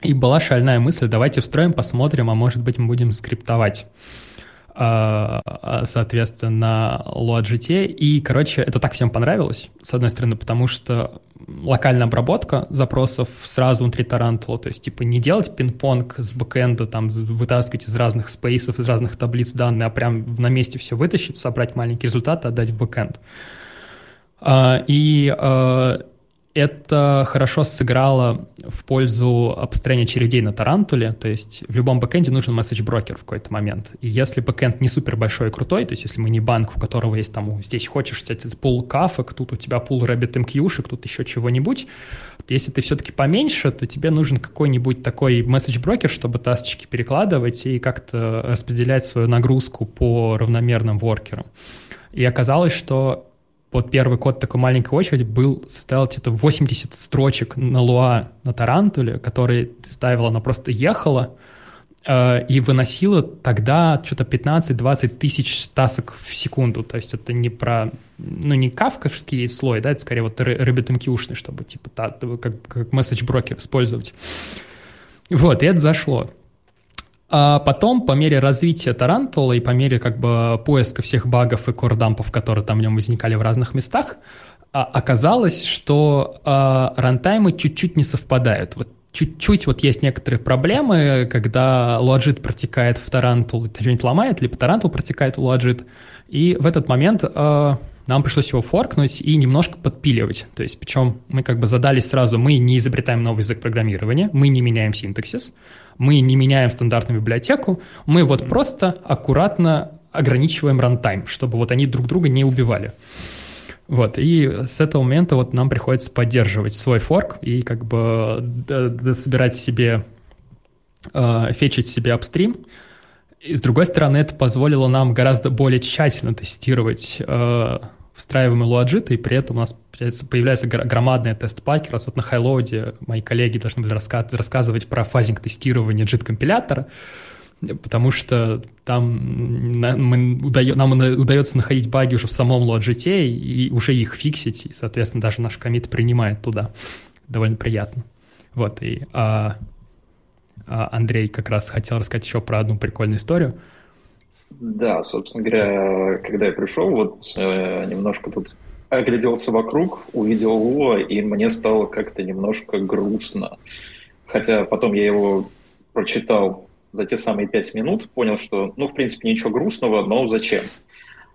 И была шальная мысль, давайте встроим, посмотрим, а может быть мы будем скриптовать. А, а, соответственно, LuaJIT. И, короче, это так всем понравилось, с одной стороны, потому что локальная обработка запросов сразу внутри Тарантула, то есть, типа, не делать пинг-понг с бэкэнда, там, вытаскивать из разных спейсов, из разных таблиц данные, а прям на месте все вытащить, собрать маленький результат отдать в бэкэнд. А, и это хорошо сыграло в пользу построения очередей на Тарантуле, то есть в любом бэкэнде нужен message broker в какой-то момент. И если бэкэнд не супер большой и крутой, то есть если мы не банк, у которого есть там, здесь, хочешь, кстати, пул Kafk ек, тут у тебя пул RabbitMQ -шек, тут еще чего-нибудь, если ты все-таки поменьше, то тебе нужен какой-нибудь такой message broker, чтобы тасочки перекладывать и как-то распределять свою нагрузку по равномерным воркерам. И оказалось, что вот первый код такой маленькой очереди был, состоял где-то 80 строчек на Луа на Тарантуле, которые ты ставила, она просто ехала э, и выносила тогда что-то 15-20 тысяч тасок в секунду. То есть это не про, ну не кавковский слой, да, это скорее вот RabbitMQ-шный, чтобы типа та, как, как месседж-брокер использовать. Вот, и это зашло. А потом, по мере развития Тарантула и по мере как бы поиска всех багов и core dump ов, которые там в нем возникали в разных местах, а, оказалось, что а, runtime ы чуть-чуть не совпадают. Вот чуть-чуть вот есть некоторые проблемы, когда LuaJIT протекает в Тарантул, что-нибудь ломает, либо Тарантул протекает в LuaJIT, и в этот момент э, нам пришлось его форкнуть и немножко подпиливать. То есть, причем мы как бы задались сразу, мы не изобретаем новый язык программирования, мы не меняем синтаксис, мы не меняем стандартную библиотеку, мы вот просто аккуратно ограничиваем runtime, чтобы вот они друг друга не убивали. Вот, и с этого момента вот нам приходится поддерживать свой форк и как бы собирать себе, э, fetch ить себе upstream. И с другой стороны, это позволило нам гораздо более тщательно тестировать э, встраиваемый LuaJIT, и при этом у нас появляется громадный test pack, и раз вот на HighLoad е мои коллеги должны были рассказывать про fuzzing-тестирование JIT -компилятора, потому что там нам, удается находить баги уже в самом LoadJT и уже их фиксить, и, соответственно, даже наш комит принимает туда. Довольно приятно. Вот, и а, а Андрей как раз хотел рассказать еще про одну прикольную историю – да, собственно говоря, когда я пришел, вот э, немножко тут огляделся вокруг, увидел Луа, и мне стало как-то немножко грустно. Хотя потом я его прочитал за те самые пять минут, понял, что, ну, в принципе, ничего грустного, но зачем?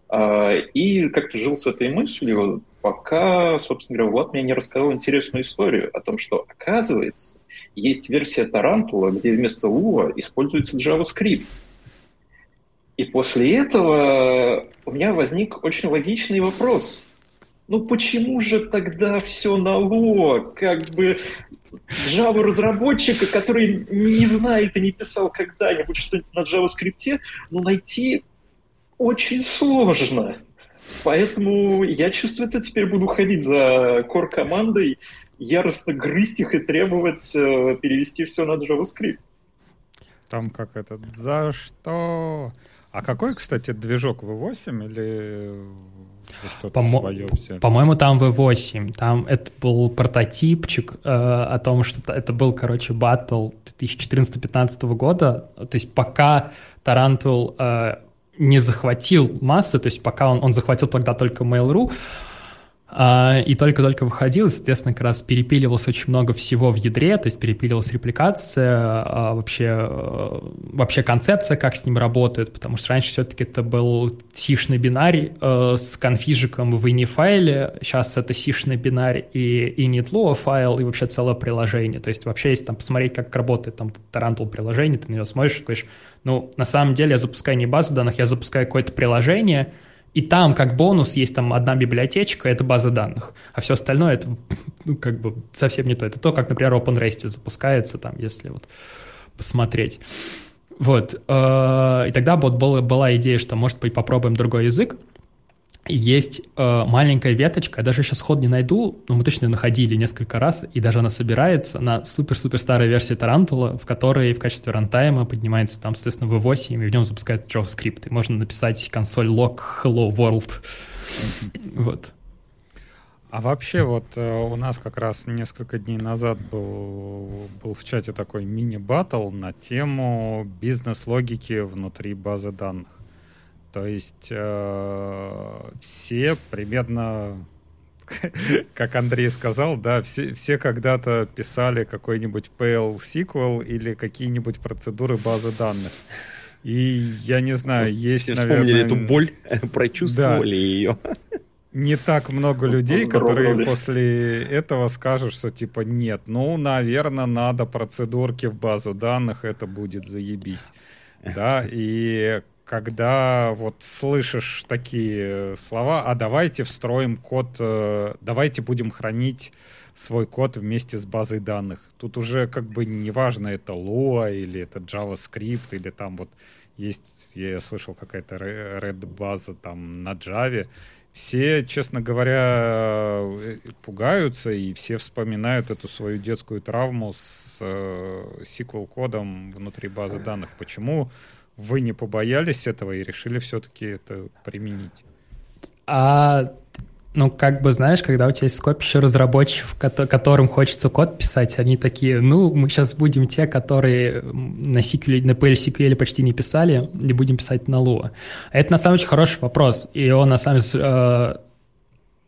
А, и как-то жил с этой мыслью, пока, собственно говоря, Влад мне не рассказал интересную историю о том, что, оказывается, есть версия Тарантула, где вместо Lua используется JavaScript. И после этого у меня возник очень логичный вопрос. Ну почему же тогда все на Lua? Как бы Java разработчика, который не знает и не писал когда-нибудь что-нибудь на JavaScript, ну найти очень сложно. Поэтому я, чувствуется, теперь буду ходить за core командой, яростно грызть их и требовать э, перевести все на JavaScript. Там как это, за что? А какой, кстати, движок V8 или что-то По свое все? По-моему, там V8. Там это был прототипчик э, о том, что это был, короче, батл 2014-2015 года. То есть пока Тарантул э, не захватил массы, то есть пока он, он захватил тогда только Mail.ru, и только-только выходил, соответственно, как раз перепиливалось очень много всего в ядре, то есть перепиливалась репликация, а, вообще, э, вообще концепция, как с ним работает, потому что раньше все-таки это был сишный бинарь э, с конфижиком в ini файле, сейчас это сишный бинарь и init файл, и вообще целое приложение. То есть вообще, если там посмотреть, как работает там Tarantool приложение, ты на него смотришь и говоришь, ну, на самом деле я запускаю не базу данных, я запускаю какое-то приложение, и там как бонус есть там одна библиотечка, это база данных, а все остальное это ну, как бы совсем не то. Это то, как, например, OpenResty запускается, там, если вот посмотреть. Вот. Э, и тогда вот была, была идея, что, может быть, попробуем другой язык. Есть э, маленькая веточка, я даже сейчас, вот, не найду, но мы точно находили несколько раз, и даже она собирается на супер-супер старой версии Тарантула, в которой в качестве runtime а поднимается там, соответственно, V8, и в нем запускается JavaScript, и можно написать console log hello world. Вот. А вообще вот э, у нас как раз несколько дней назад был, был в чате такой мини-баттл на тему бизнес-логики внутри базы данных. То есть э, все примерно, как Андрей сказал, да, все, все когда-то писали какой-нибудь PL SQL или какие-нибудь процедуры базы данных. И я не знаю, есть, Все наверное... вспомнили эту боль, прочувствовали да. ее не так много людей, которые после этого скажут, что типа нет, ну, наверное, надо процедурки в базу данных, это будет заебись. Да, и когда вот слышишь такие слова, а давайте встроим код, э, давайте будем хранить свой код вместе с базой данных. Тут уже как бы неважно, это Lua или это JavaScript, или там вот есть, я слышал, какая-то Red база там на Java, все, честно говоря, э, пугаются, и все вспоминают эту свою детскую травму с э, SQL-кодом внутри базы данных. Почему вы не побоялись этого и решили все-таки это применить? А ну, как бы, знаешь, когда у тебя есть скопище разработчиков, которым хочется код писать, они такие, ну, мы сейчас будем те, которые на SQL, на PLSQL почти не писали, и будем писать на Lua. Это, на самом деле, очень хороший вопрос. И он, на самом деле, э,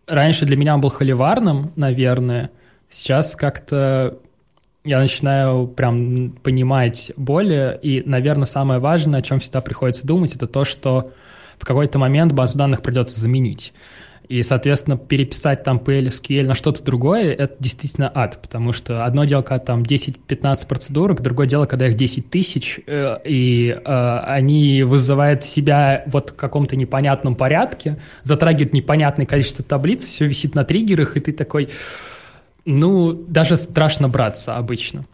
раньше для меня он был холиварным, наверное. Сейчас как-то я начинаю прям понимать более. И, наверное, самое важное, о чем всегда приходится думать, это то, что в какой-то момент базу данных придется заменить. И, соответственно, переписать там PL, SQL на что-то другое, это действительно ад, потому что одно дело, когда там 10-15 процедурок, другое дело, когда их 10 тысяч, э, и э, они вызывают себя вот в каком-то непонятном порядке, затрагивают непонятное количество таблиц, все висит на триггерах, и ты такой, ну, даже страшно браться обычно.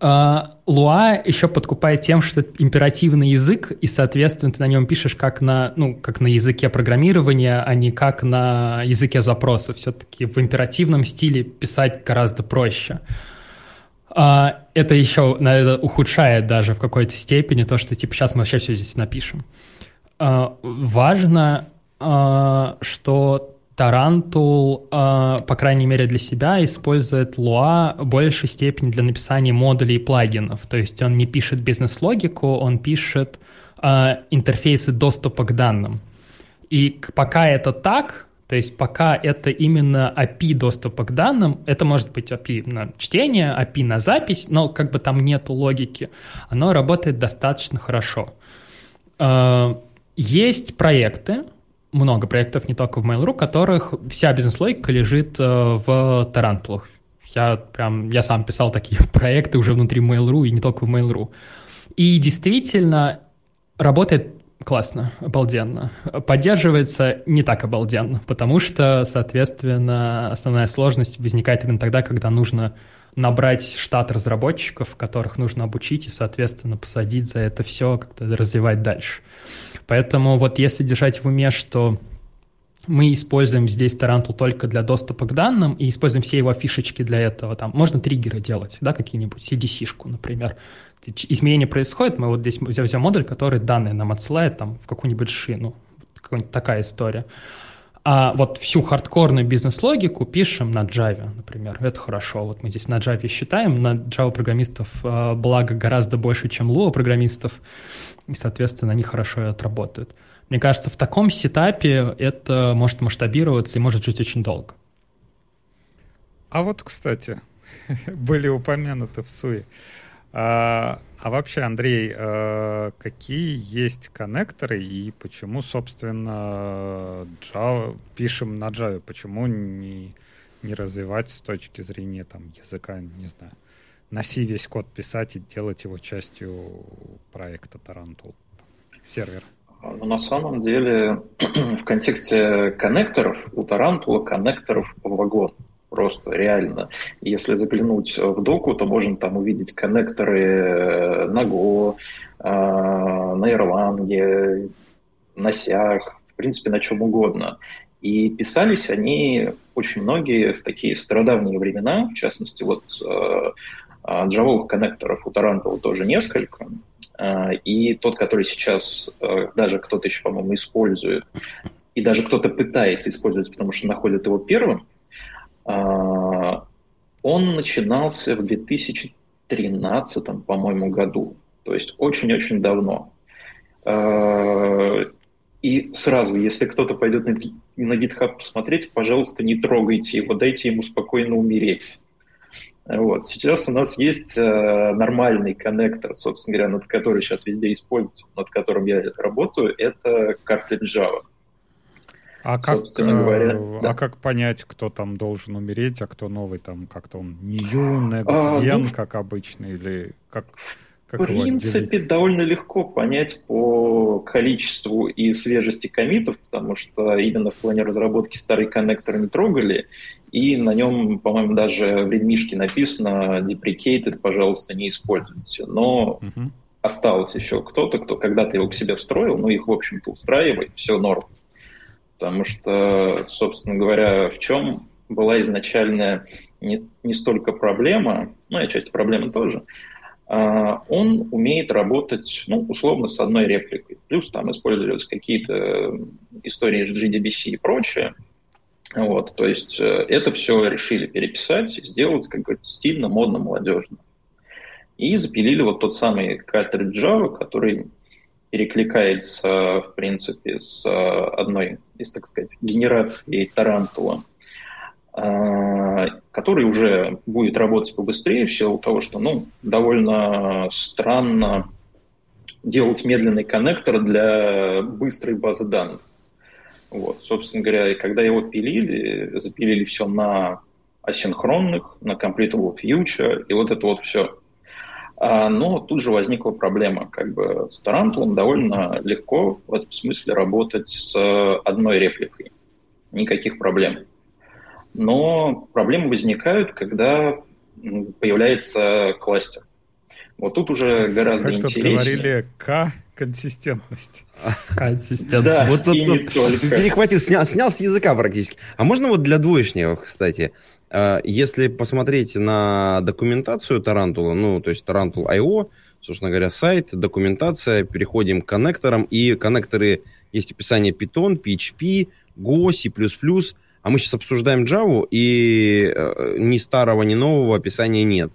А, Луа еще подкупает тем, что императивный язык, и, соответственно, ты на нем пишешь как на, ну, как на языке программирования, а не как на языке запроса. Все-таки в императивном стиле писать гораздо проще. А, это еще, наверное, ухудшает даже в какой-то степени то, что, типа, сейчас мы вообще все здесь напишем. А, важно, что Тарантул, э, по крайней мере для себя, использует Lua в большей степени для написания модулей и плагинов. То есть он не пишет бизнес-логику, он пишет э, интерфейсы доступа к данным. И пока это так, то есть пока это именно API доступа к данным, это может быть API на чтение, API на запись, но как бы там нету логики, оно работает достаточно хорошо. Э, есть проекты, много проектов, не только в Mail.ru, которых вся бизнес-логика лежит э, в Тарантулах. Я прям, я сам писал такие проекты уже внутри Mail.ru и не только в Mail.ru. И действительно работает классно, обалденно. Поддерживается не так обалденно, потому что, соответственно, основная сложность возникает именно тогда, когда нужно набрать штат разработчиков, которых нужно обучить и, соответственно, посадить за это все, как-то развивать дальше. Поэтому вот если держать в уме, что мы используем здесь Тарантул только для доступа к данным и используем все его фишечки для этого. Там можно триггеры делать, да, какие-нибудь, CDC -шку, например. Изменение происходит, мы вот здесь взял модуль, который данные нам отсылает там в какую-нибудь шину. Какая-нибудь такая история. А вот всю хардкорную бизнес-логику пишем на Java, например. Это хорошо. Вот мы здесь на Java считаем. На Java программистов э, благо гораздо больше, чем Lua программистов и, соответственно, они хорошо отработают. Мне кажется, в таком сетапе это может масштабироваться и может жить очень долго. А вот, кстати, были упомянуты в СУИ. А, а вообще, Андрей, а, какие есть коннекторы и почему, собственно, Java, пишем на Java? Почему не, не развивать с точки зрения там, языка, не знаю, на C весь код писать и делать его частью проекта Tarantool, сервер? Ну, на самом деле, в контексте коннекторов, у Тарантула коннекторов вагон. Просто реально. Если заглянуть в доку, то можно там увидеть коннекторы на Go, э, на Erlang, на Сях, принципе, на чем угодно. И писались они очень многие в такие стародавние времена, в частности, вот э, джавовых коннекторов у Тарантула тоже несколько, э, и тот, который сейчас э, даже кто-то еще, по-моему, использует, и даже кто-то пытается использовать, потому что находит его первым, э, он начинался в 2013, по-моему, году, то есть очень-очень давно. Э, и сразу, если кто-то пойдет на, GitHub посмотреть, пожалуйста, не трогайте его, дайте ему спокойно умереть. Вот. Сейчас у нас есть э, нормальный коннектор, собственно говоря, над который сейчас везде используется, над которым я работаю, это картридж Java. А как, говоря, э, да. а как понять, кто там должен умереть, а кто новый, там как-то он new, next а, ну, как обычно, или как... Как в принципе, довольно легко понять по количеству и свежести комитов, потому что именно в плане разработки старый коннектор не трогали, и на нем, по-моему, даже в редмишке написано deprecated, пожалуйста, не используйте. Но uh-huh. осталось еще кто-то, кто когда-то его к себе встроил, ну, их, в общем-то, устраивает, все норм. Потому что, собственно говоря, в чем была изначальная не, не столько проблема, ну и отчасти проблема тоже, а, он умеет работать, ну, условно, с одной репликой. Плюс там использовались какие-то истории с GDBC и прочее. Вот, то есть э, это все решили переписать, сделать как бы стильно, модно, молодежно. И запилили вот тот самый картридж Java, который перекликается, в принципе, с одной из, так сказать, генераций Тарантула. А, который уже будет работать побыстрее в силу того, что ну, довольно странно делать медленный коннектор для быстрой базы данных. Вот, собственно говоря, когда его пилили, запилили все на асинхронных, на completable future, и вот это вот все. А, но тут же возникла проблема. Как бы с Тарантулом довольно легко в этом смысле работать с одной репликой. Никаких проблем. Но проблемы возникают, когда появляется кластер. Вот тут уже гораздо как интереснее. Как говорили, К консистентность. Консистентность. Да, вот, вот, вот, перехватил, снял, снял с языка практически. А можно вот для двоечников, кстати, а, если посмотреть на документацию Тарантула, ну, то есть Tarantool IO, собственно говоря, сайт, документация, переходим к коннекторам, и коннекторы есть описание Python, PHP, Go, C++, а мы сейчас обсуждаем Java, и э, ни старого, ни нового описания нет.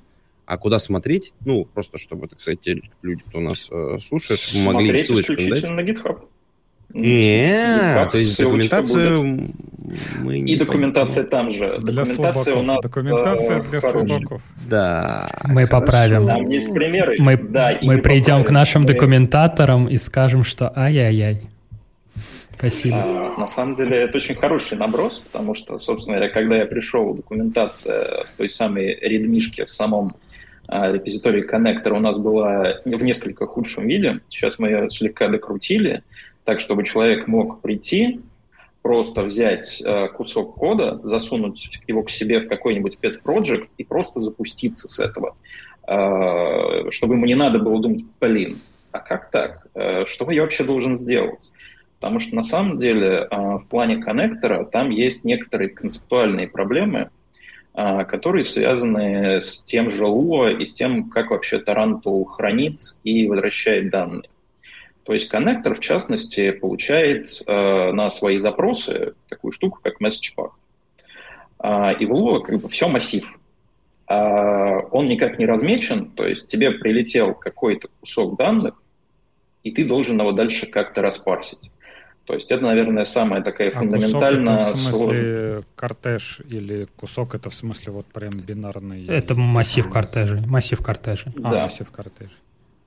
А куда смотреть? Ну, просто чтобы, так сказать, те люди, кто нас э, слушает, чтобы могли ссылочку дать. на GitHub. Не, то есть документацию мы не И документация там же. Для документация у нас Документация э, для слабаков. Да. Мы поправим. Там есть примеры. Мы, да, мы придем к нашим документаторам и скажем, что ай-яй-яй. Спасибо. А, на самом деле это очень хороший наброс, потому что, собственно говоря, когда я пришел, документация в той самой редмишке, в самом а, репозитории коннектора у нас была в несколько худшем виде. Сейчас мы ее слегка докрутили, так, чтобы человек мог прийти, просто взять э, кусок кода, засунуть его к себе в какой-нибудь pet project и просто запуститься с этого. Э, чтобы ему не надо было думать, блин, а как так? Что я вообще должен сделать? Потому что на самом деле а, в плане коннектора там есть некоторые концептуальные проблемы, а, которые связаны с тем же Lua и с тем, как вообще Tarantul хранит и возвращает данные. То есть коннектор, в частности, получает а, на свои запросы такую штуку, как message path. И в Lua как бы все массив. Он никак не размечен, то есть тебе прилетел какой-то кусок данных, и ты должен его дальше как-то распарсить. То есть это, наверное, самая такая а фундаментальная... Кусок это в смысле кортеж или кусок это в смысле вот прям бинарный? Это массив кортежей. Массив кортежей. А, да. массив кортежей.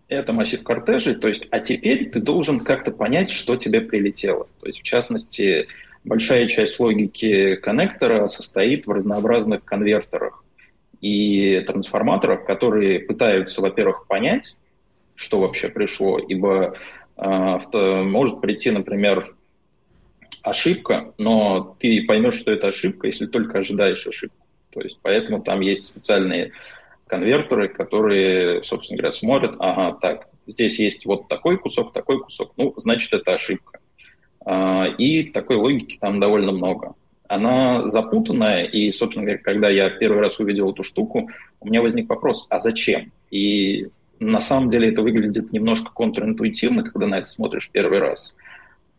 Это массив кортежей, то есть, а теперь ты должен как-то понять, что тебе прилетело. То есть, в частности, большая часть логики коннектора состоит в разнообразных конвертерах и трансформаторах, которые пытаются, во-первых, понять, что вообще пришло, ибо может прийти, например, ошибка, но ты поймешь, что это ошибка, если только ожидаешь ошибку. То есть поэтому там есть специальные конвертеры, которые, собственно говоря, смотрят, ага, так, здесь есть вот такой кусок, такой кусок, ну, значит, это ошибка. А, и такой логики там довольно много. Она запутанная, и, собственно говоря, когда я первый раз увидел эту штуку, у меня возник вопрос, а зачем? И на самом деле это выглядит немножко контринтуитивно, когда на это смотришь первый раз,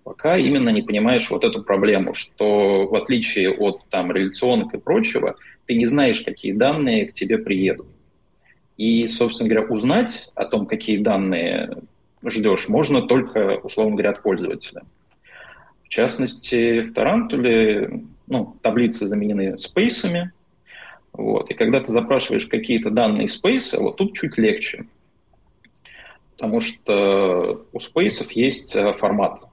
пока именно не понимаешь вот эту проблему, что в отличие от там, реляционок и прочего, ты не знаешь, какие данные к тебе приедут. И, собственно говоря, узнать о том, какие данные ждешь, можно только, условно говоря, от пользователя. В частности, в Тарантуле ну, таблицы заменены спейсами, вот, и когда ты запрашиваешь какие-то данные спейса, вот тут чуть легче, потому что у спейсов есть э, формат.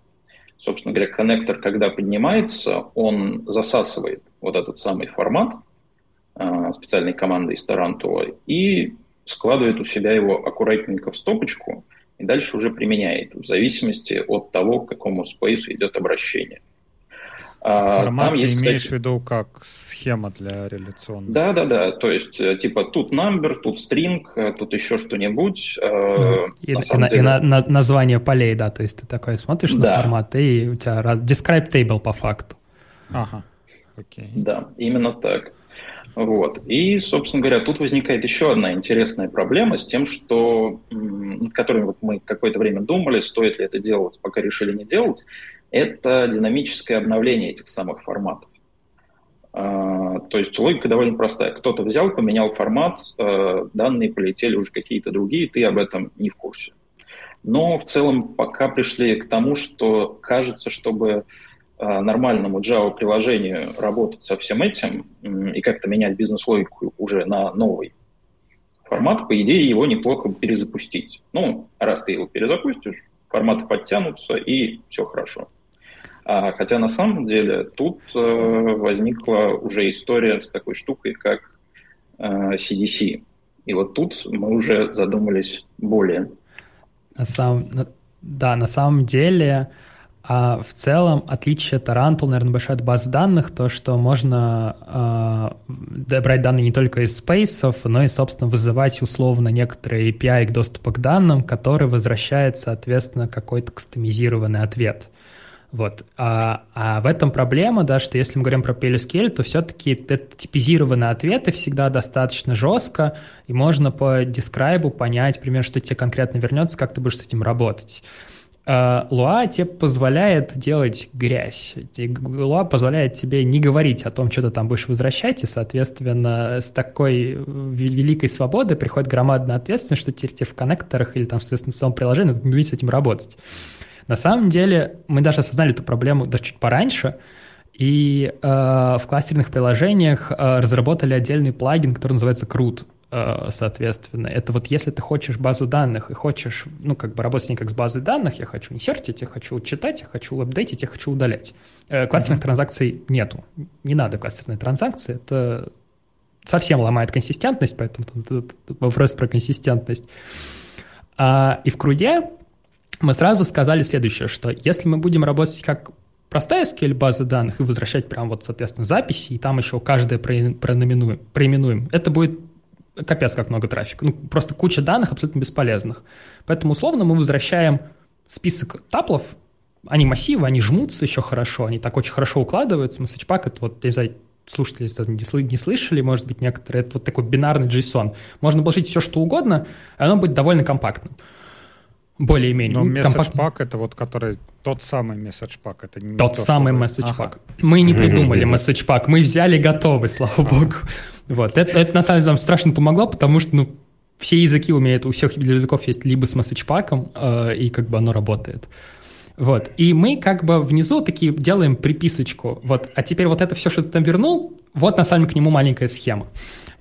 Собственно говоря, коннектор, когда поднимается, он засасывает вот этот самый формат э, специальной команды из Тарантула и складывает у себя его аккуратненько в стопочку и дальше уже применяет в зависимости от того, к какому спейсу идет обращение. А, Формат Там ты есть, имеешь кстати... в виду как схема для реляционной? Да, да, да. То есть, э, типа, тут number, тут string, э, тут еще что-нибудь. Ну, и, на, и, деле... и на, на, название полей, да. То есть ты такой смотришь да. на формат, и у тебя describe table по факту. Ага. Окей. Да, именно так. Вот. И, собственно говоря, тут возникает еще одна интересная проблема с тем, что, над которой вот мы какое-то время думали, стоит ли это делать, пока решили не делать это динамическое обновление этих самых форматов. А, то есть логика довольно простая. Кто-то взял, поменял формат, а, данные полетели уже какие-то другие, ты об этом не в курсе. Но в целом пока пришли к тому, что кажется, чтобы а, нормальному Java-приложению работать со всем этим и как-то менять бизнес-логику уже на новый формат, по идее, его неплохо перезапустить. Ну, раз ты его перезапустишь, форматы подтянутся, и все хорошо. А, хотя на самом деле тут э, возникла уже история с такой штукой, как э, CDC. И вот тут мы уже задумались более. На самом, да, на самом деле а в целом отличие Tarantul, наверное, большая от баз данных, то, что можно э, брать данные не только из спейсов, но и, собственно, вызывать условно некоторые API к доступу к данным, который возвращает, соответственно, какой-то кастомизированный ответ. Вот. А, а в этом проблема, да, что если мы говорим про PLSQL, то все-таки это типизированные ответы всегда достаточно жестко, и можно по дескрайбу понять, примерно, что тебе конкретно вернется, как ты будешь с этим работать. А, Луа тебе позволяет делать грязь. Луа позволяет тебе не говорить о том, что ты там будешь возвращать, и, соответственно, с такой великой свободой приходит громадная ответственность, что теперь тебе в коннекторах или там, соответственно, в своем приложении надо с этим работать. На самом деле мы даже осознали эту проблему даже чуть пораньше, и э, в кластерных приложениях э, разработали отдельный плагин, который называется Крут. Э, соответственно, это вот если ты хочешь базу данных и хочешь, ну, как бы работать с ней как с базой данных, я хочу инсертить, я хочу читать, я хочу апдейтить, я хочу удалять. Э, кластерных mm-hmm. транзакций нету. Не надо кластерные транзакции, это совсем ломает консистентность, поэтому вопрос про консистентность. А, и в Круде мы сразу сказали следующее, что если мы будем работать как простая SQL база данных и возвращать прям вот, соответственно, записи, и там еще каждое проименуем, проименуем, это будет капец как много трафика. Ну, просто куча данных абсолютно бесполезных. Поэтому условно мы возвращаем список таплов, они массивы, они жмутся еще хорошо, они так очень хорошо укладываются. Message это вот, не знаю, слушатели не слышали, может быть, некоторые, это вот такой бинарный JSON. Можно положить все, что угодно, и оно будет довольно компактным более-менее. Но message pack это вот который тот самый message pack, это не тот, тот самый message ага. pack. Мы не придумали message pack, мы взяли готовый, слава богу. Вот это, это на самом деле нам страшно помогло, потому что ну все языки умеют, у всех языков есть либо с message pack, э, и как бы оно работает. Вот. И мы как бы внизу такие делаем приписочку. Вот. А теперь вот это все, что ты там вернул, вот на самом деле к нему маленькая схема.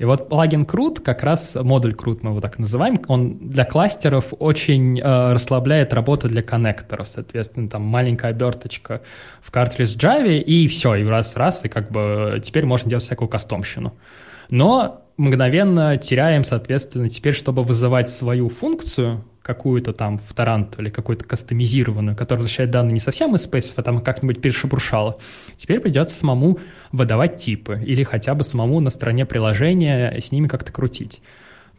И вот плагин Крут, как раз модуль Крут мы его так называем, он для кластеров очень э, расслабляет работу для коннекторов. Соответственно, там маленькая оберточка в картридж Java, и все, и раз-раз, и как бы теперь можно делать всякую кастомщину. Но мгновенно теряем, соответственно, теперь, чтобы вызывать свою функцию, какую-то там в Таранту или какую-то кастомизированную, которая возвращает данные не совсем из Space, а там как-нибудь перешебуршала, теперь придется самому выдавать типы или хотя бы самому на стороне приложения с ними как-то крутить.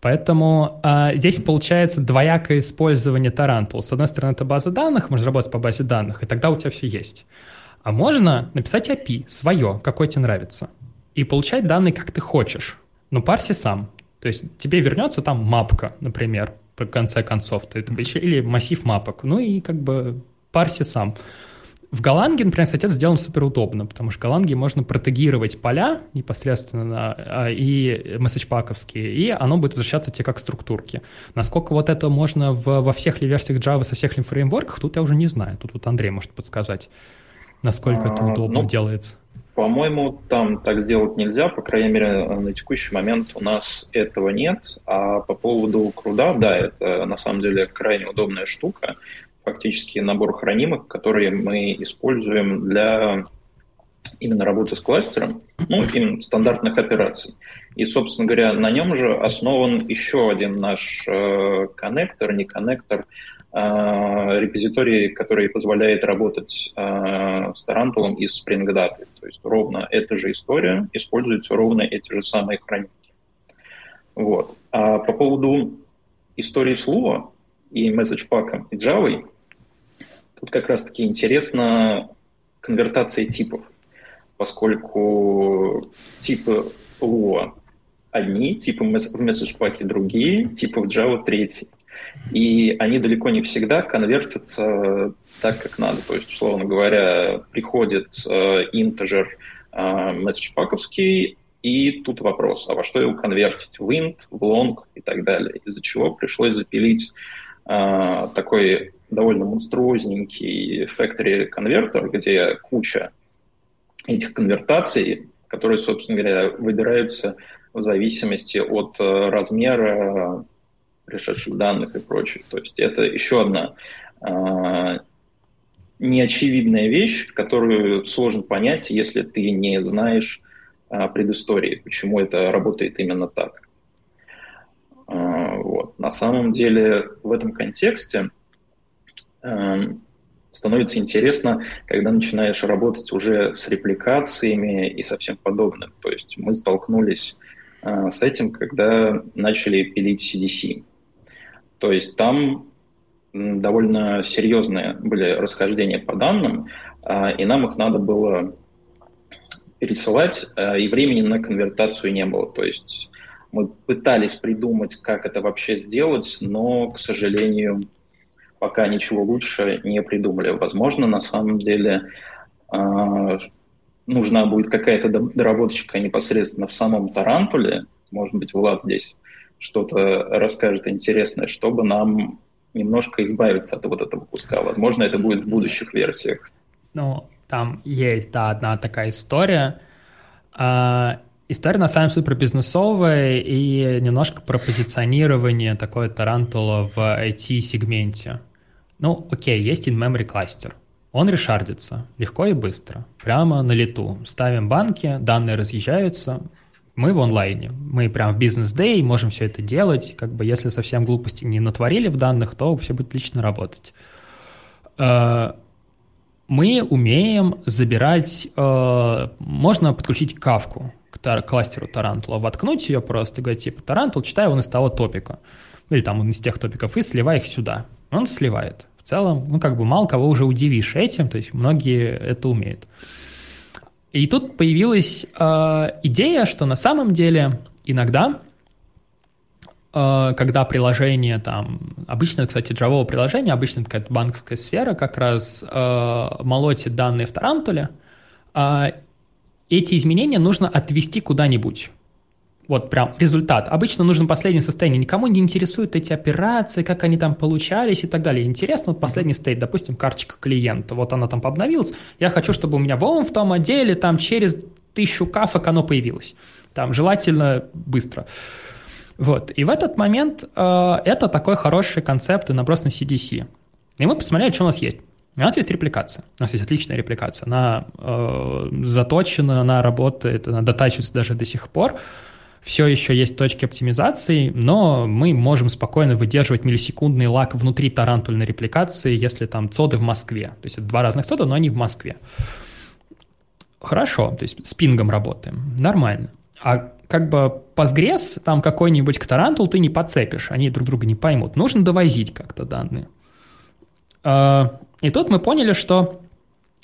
Поэтому э, здесь получается двоякое использование Tarantul. С одной стороны, это база данных, можно работать по базе данных, и тогда у тебя все есть. А можно написать API свое, какой тебе нравится, и получать данные, как ты хочешь. Но парси сам. То есть тебе вернется там мапка, например, в конце концов, ты, или массив мапок. Ну и как бы парси сам. В Голландии, например, кстати, это сделано супер удобно, потому что в Голландии можно протегировать поля непосредственно а, и месседжпаковские, и оно будет возвращаться тебе как структурки. Насколько вот это можно в, во всех ли версиях Java, со всех ли фреймворках, тут я уже не знаю. Тут вот Андрей может подсказать, насколько а, это удобно ну, делается. По-моему, там так сделать нельзя, по крайней мере, на текущий момент у нас этого нет. А по поводу круда, да, это на самом деле крайне удобная штука фактически набор хранимых, которые мы используем для именно работы с кластером, ну, именно стандартных операций. И, собственно говоря, на нем же основан еще один наш э, коннектор, не коннектор, репозиторий, который позволяет работать э, с Тарантулом из Spring Data. То есть ровно эта же история, используются ровно эти же самые хранимки. Вот. А по поводу истории с Lua и message pack и Java, Тут как раз-таки интересна конвертация типов, поскольку типы Lua одни, типы в message паке другие, типы в Java третьи. И они далеко не всегда конвертятся так, как надо. То есть, условно говоря, приходит э, integer э, message паковский, и тут вопрос, а во что его конвертить? В int, в long и так далее. Из-за чего пришлось запилить э, такой довольно монструозненький factory конвертер, где куча этих конвертаций, которые, собственно говоря, выбираются в зависимости от э, размера пришедших данных и прочее. То есть это еще одна э, неочевидная вещь, которую сложно понять, если ты не знаешь э, предыстории, почему это работает именно так. Э, вот. На самом деле в этом контексте Эм, становится интересно, когда начинаешь работать уже с репликациями и со всем подобным. То есть мы столкнулись э, с этим, когда начали пилить CDC. То есть там довольно серьезные были расхождения по данным, э, и нам их надо было пересылать, э, и времени на конвертацию не было. То есть мы пытались придумать, как это вообще сделать, но, к сожалению, пока ничего лучше не придумали. Возможно, на самом деле э, нужна будет какая-то доработочка непосредственно в самом Тарантуле. Может быть, Влад здесь что-то расскажет интересное, чтобы нам немножко избавиться от вот этого куска. Возможно, это будет в будущих версиях. Ну, там есть, да, одна такая история. А, история на самом деле про бизнесовая и немножко про позиционирование такое Тарантула в IT-сегменте. Ну, окей, есть in-memory кластер. Он решардится легко и быстро, прямо на лету. Ставим банки, данные разъезжаются, мы в онлайне, мы прям в business day можем все это делать, как бы если совсем глупости не натворили в данных, то все будет отлично работать. Э, мы умеем забирать, э, можно подключить Кафку к кластеру Тарантула, воткнуть ее просто, говорить, типа, Тарантул, читай он из того топика, или там он из тех топиков, и сливай их сюда. Он сливает в целом, ну, как бы мало кого уже удивишь этим, то есть многие это умеют. И тут появилась э, идея, что на самом деле иногда, э, когда приложение там, обычно, кстати, Java приложение, обычно такая банковская сфера как раз э, молотит данные в Тарантуле, э, эти изменения нужно отвести куда-нибудь. Вот прям результат. Обычно нужно последнее состояние. Никому не интересуют эти операции, как они там получались и так далее. Интересно, вот последний стейт, допустим, карточка клиента. Вот она там обновилась. Я хочу, чтобы у меня вон в том отделе там через тысячу кафок оно появилось. Там желательно быстро. Вот. И в этот момент э, это такой хороший концепт и наброс на CDC. И мы посмотрели, что у нас есть. У нас есть репликация. У нас есть отличная репликация. Она э, заточена, она работает, она дотачивается даже до сих пор все еще есть точки оптимизации, но мы можем спокойно выдерживать миллисекундный лаг внутри тарантульной репликации, если там цоды в Москве. То есть это два разных цода, но они в Москве. Хорошо, то есть с пингом работаем, нормально. А как бы Postgres, там какой-нибудь к Тарантул ты не подцепишь, они друг друга не поймут. Нужно довозить как-то данные. А, и тут мы поняли, что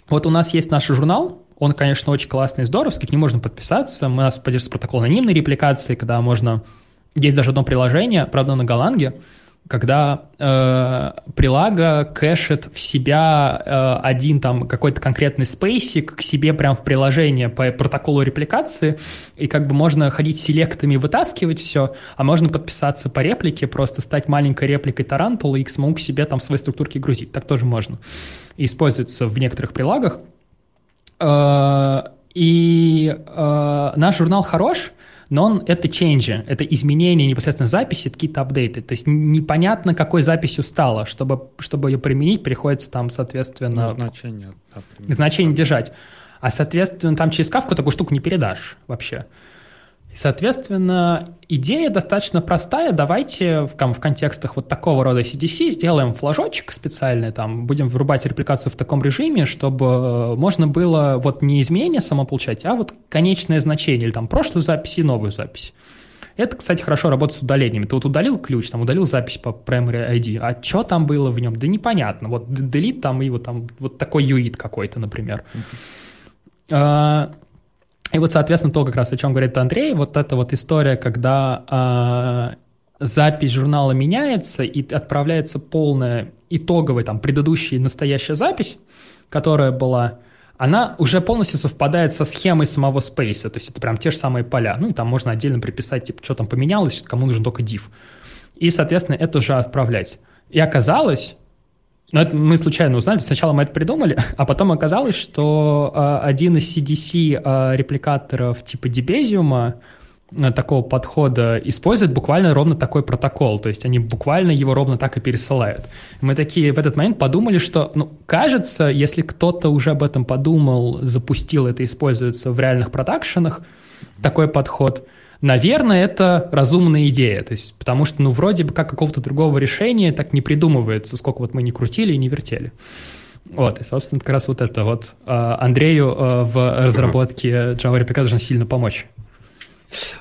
вот у нас есть наш журнал, он, конечно, очень классный и здоровский, к нему можно подписаться. У нас поддерживается протокол анонимной репликации, когда можно... Есть даже одно приложение, правда, на Голанге, когда э, прилага кэшит в себя э, один там какой-то конкретный спейсик к себе прям в приложение по протоколу репликации, и как бы можно ходить селектами вытаскивать все, а можно подписаться по реплике, просто стать маленькой репликой тарантула и XMU к себе там в свои структурки грузить. Так тоже можно. И используется в некоторых прилагах. Э, и э, наш журнал хорош, но он это change, это изменение непосредственно записи, какие-то апдейты. То есть непонятно, какой записью стало. Чтобы, чтобы ее применить, приходится там, соответственно... Ну, значение. Да, значение держать. А, соответственно, там через кавку такую штуку не передашь вообще. Соответственно, идея достаточно простая. Давайте в, там, в контекстах вот такого рода CDC сделаем флажочек специальный, там, будем врубать репликацию в таком режиме, чтобы э, можно было вот не изменение само получать, а вот конечное значение, или там прошлую запись и новую запись. Это, кстати, хорошо работает с удалениями. Ты вот удалил ключ, там удалил запись по primary ID, а что там было в нем? Да непонятно. Вот delete там и вот там вот такой юит какой-то, например. Uh-huh. И вот, соответственно, то, как раз о чем говорит Андрей, вот эта вот история, когда э, запись журнала меняется и отправляется полная итоговая, там, предыдущая и настоящая запись, которая была, она уже полностью совпадает со схемой самого спейса, то есть это прям те же самые поля. Ну и там можно отдельно приписать, типа, что там поменялось, кому нужен только div. И, соответственно, это уже отправлять. И оказалось, но это мы случайно узнали. Сначала мы это придумали, а потом оказалось, что э, один из CDC э, репликаторов типа Debezium э, такого подхода использует буквально ровно такой протокол. То есть они буквально его ровно так и пересылают. Мы такие в этот момент подумали, что, ну, кажется, если кто-то уже об этом подумал, запустил это, используется в реальных продакшенах, такой подход – Наверное, это разумная идея, то есть, потому что, ну, вроде бы как какого-то другого решения так не придумывается, сколько вот мы не крутили и не вертели. Вот, и, собственно, как раз вот это вот а, Андрею а, в разработке Java RPK должен сильно помочь.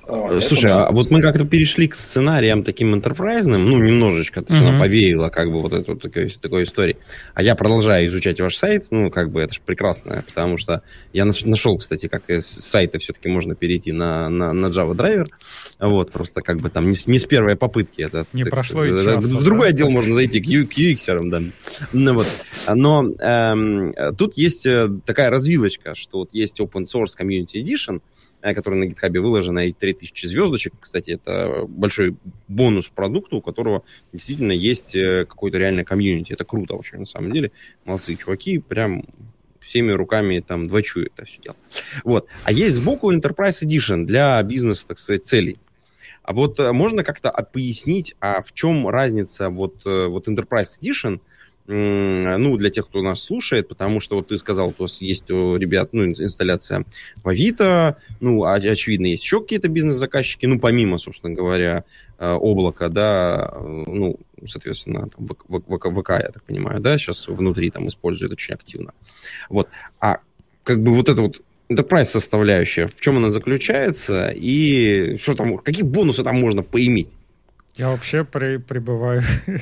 А, Слушай, а вот мы как-то перешли к сценариям таким интерпрайзным, ну, немножечко, то есть uh-huh. она повеяла как бы вот эту вот такой, такой истории. А я продолжаю изучать ваш сайт, ну, как бы это же прекрасно, потому что я нашел, кстати, как с сайта все-таки можно перейти на, на, на Java драйвер, вот, просто как бы там не, не с первой попытки. Это, не так, прошло и часа, В другой отдел можно зайти, к, к UX, да. Ну, вот. Но эм, тут есть э, такая развилочка, что вот есть Open Source Community Edition, Э, который на GitHub выложена, и 3000 звездочек. Кстати, это большой бонус продукту, у которого действительно есть э, какой-то реальный комьюнити. Это круто вообще, на самом деле. Молодцы чуваки, прям всеми руками там двочу это все дело. Вот. А есть сбоку Enterprise Edition для бизнеса, так сказать, целей. А вот э, можно как-то пояснить, а в чем разница вот, вот Enterprise Edition – ну, для тех, кто нас слушает, потому что вот ты сказал, нас есть у ребят, ну, инсталляция в Авито, ну, очевидно, есть еще какие-то бизнес-заказчики, ну, помимо, собственно говоря, э, облака, да, э, ну, соответственно, там, ВК, ВК, я так понимаю, да, сейчас внутри там используют очень активно. Вот. А как бы вот это вот enterprise составляющая, в чем она заключается и что там, какие бонусы там можно поиметь? Я вообще при, прибываю,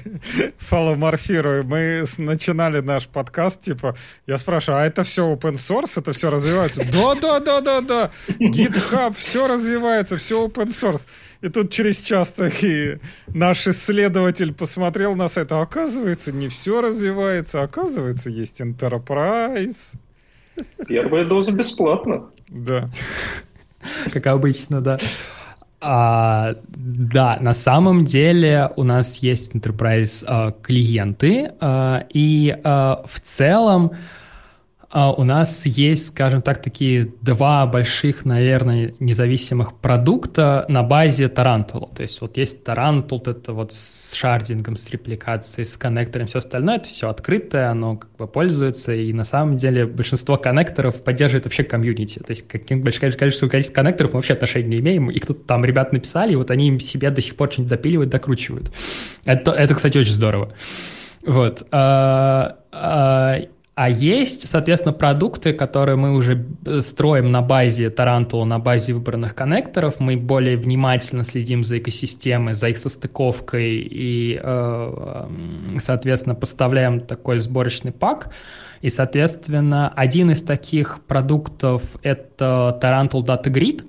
фаломорфирую. Мы начинали наш подкаст, типа, я спрашиваю, а это все open source, это все развивается? Да, да, да, да, да. GitHub, все развивается, все open source. И тут через час таки наш исследователь посмотрел на сайт, а оказывается, не все развивается, оказывается, есть Enterprise. Первая доза бесплатно. Да. Как обычно, да. А, да, на самом деле у нас есть enterprise а, клиенты, а, и а, в целом у нас есть, скажем так, такие два больших, наверное, независимых продукта на базе Тарантула. То есть вот есть Тарантул, это вот с шардингом, с репликацией, с коннектором, все остальное, это все открытое, оно как бы пользуется, и на самом деле большинство коннекторов поддерживает вообще комьюнити. То есть каким большое количество, количество коннекторов мы вообще отношения не имеем, их тут там ребят написали, и вот они им себе до сих пор что-нибудь допиливают, докручивают. Это, это кстати, очень здорово. Вот. А, есть, соответственно, продукты, которые мы уже строим на базе Тарантула, на базе выбранных коннекторов. Мы более внимательно следим за экосистемой, за их состыковкой и, э, соответственно, поставляем такой сборочный пак. И, соответственно, один из таких продуктов — это Tarantul Data Grid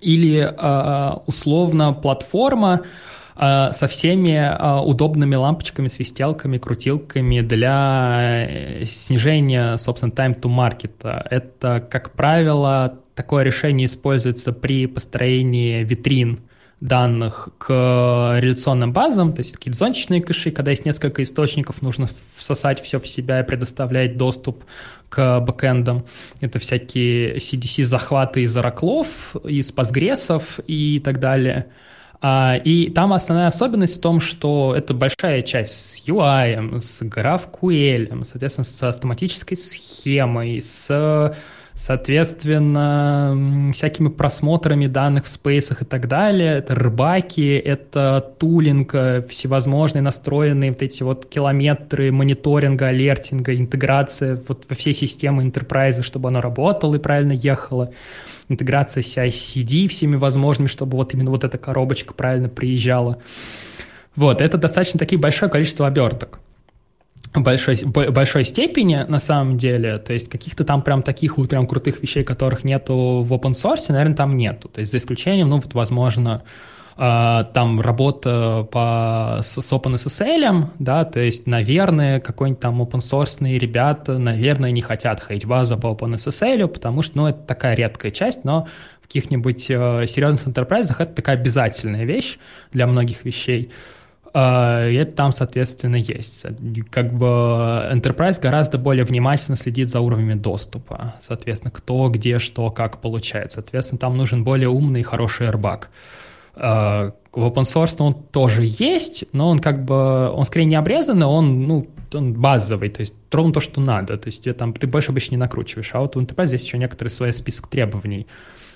или э, условно платформа, Э, со всеми э, удобными лампочками, свистелками, крутилками для э, снижения, собственно, time to market. Это, как правило, такое решение используется при построении витрин данных к реляционным базам, то есть такие зонтичные кэши, когда есть несколько источников, нужно всосать все в себя и предоставлять доступ к бэкэндам. Это всякие CDC-захваты из ораклов, из постгрессов и так далее – и там основная особенность в том, что это большая часть с UI, с GraphQL, соответственно, с автоматической схемой, с соответственно, всякими просмотрами данных в спейсах и так далее. Это рыбаки, это тулинг, э, всевозможные настроенные вот эти вот километры мониторинга, алертинга, интеграция вот во все системы enterprise, чтобы оно работало и правильно ехало интеграция CI-CD всеми возможными, чтобы вот именно вот эта коробочка правильно приезжала. Вот, это достаточно таки большое количество оберток большой, большой степени, на самом деле, то есть каких-то там прям таких вот прям крутых вещей, которых нету в open source, наверное, там нету. То есть за исключением, ну, вот, возможно, там работа по, с, с OpenSSL, да, то есть, наверное, какой-нибудь там open source ребята, наверное, не хотят ходить базу по OpenSSL, потому что, ну, это такая редкая часть, но в каких-нибудь э, серьезных enterprise это такая обязательная вещь для многих вещей. Uh, и это там, соответственно, есть. Как бы Enterprise гораздо более внимательно следит за уровнями доступа. Соответственно, кто, где, что, как получает. Соответственно, там нужен более умный и хороший airbag. Uh, в open source он тоже есть, но он как бы, он скорее не обрезанный, он, ну, он базовый, то есть ровно то, что надо, то есть там, ты больше обычно не накручиваешь, а вот в Enterprise здесь еще некоторые свои список требований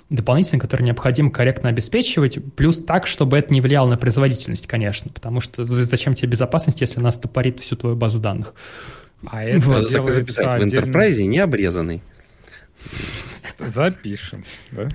дополнительные, которые необходимо корректно обеспечивать, плюс так, чтобы это не влияло на производительность, конечно, потому что зачем тебе безопасность, если она стопорит всю твою базу данных. А это вот. так записать отдельно... в Enterprise не обрезанный. Запишем, да?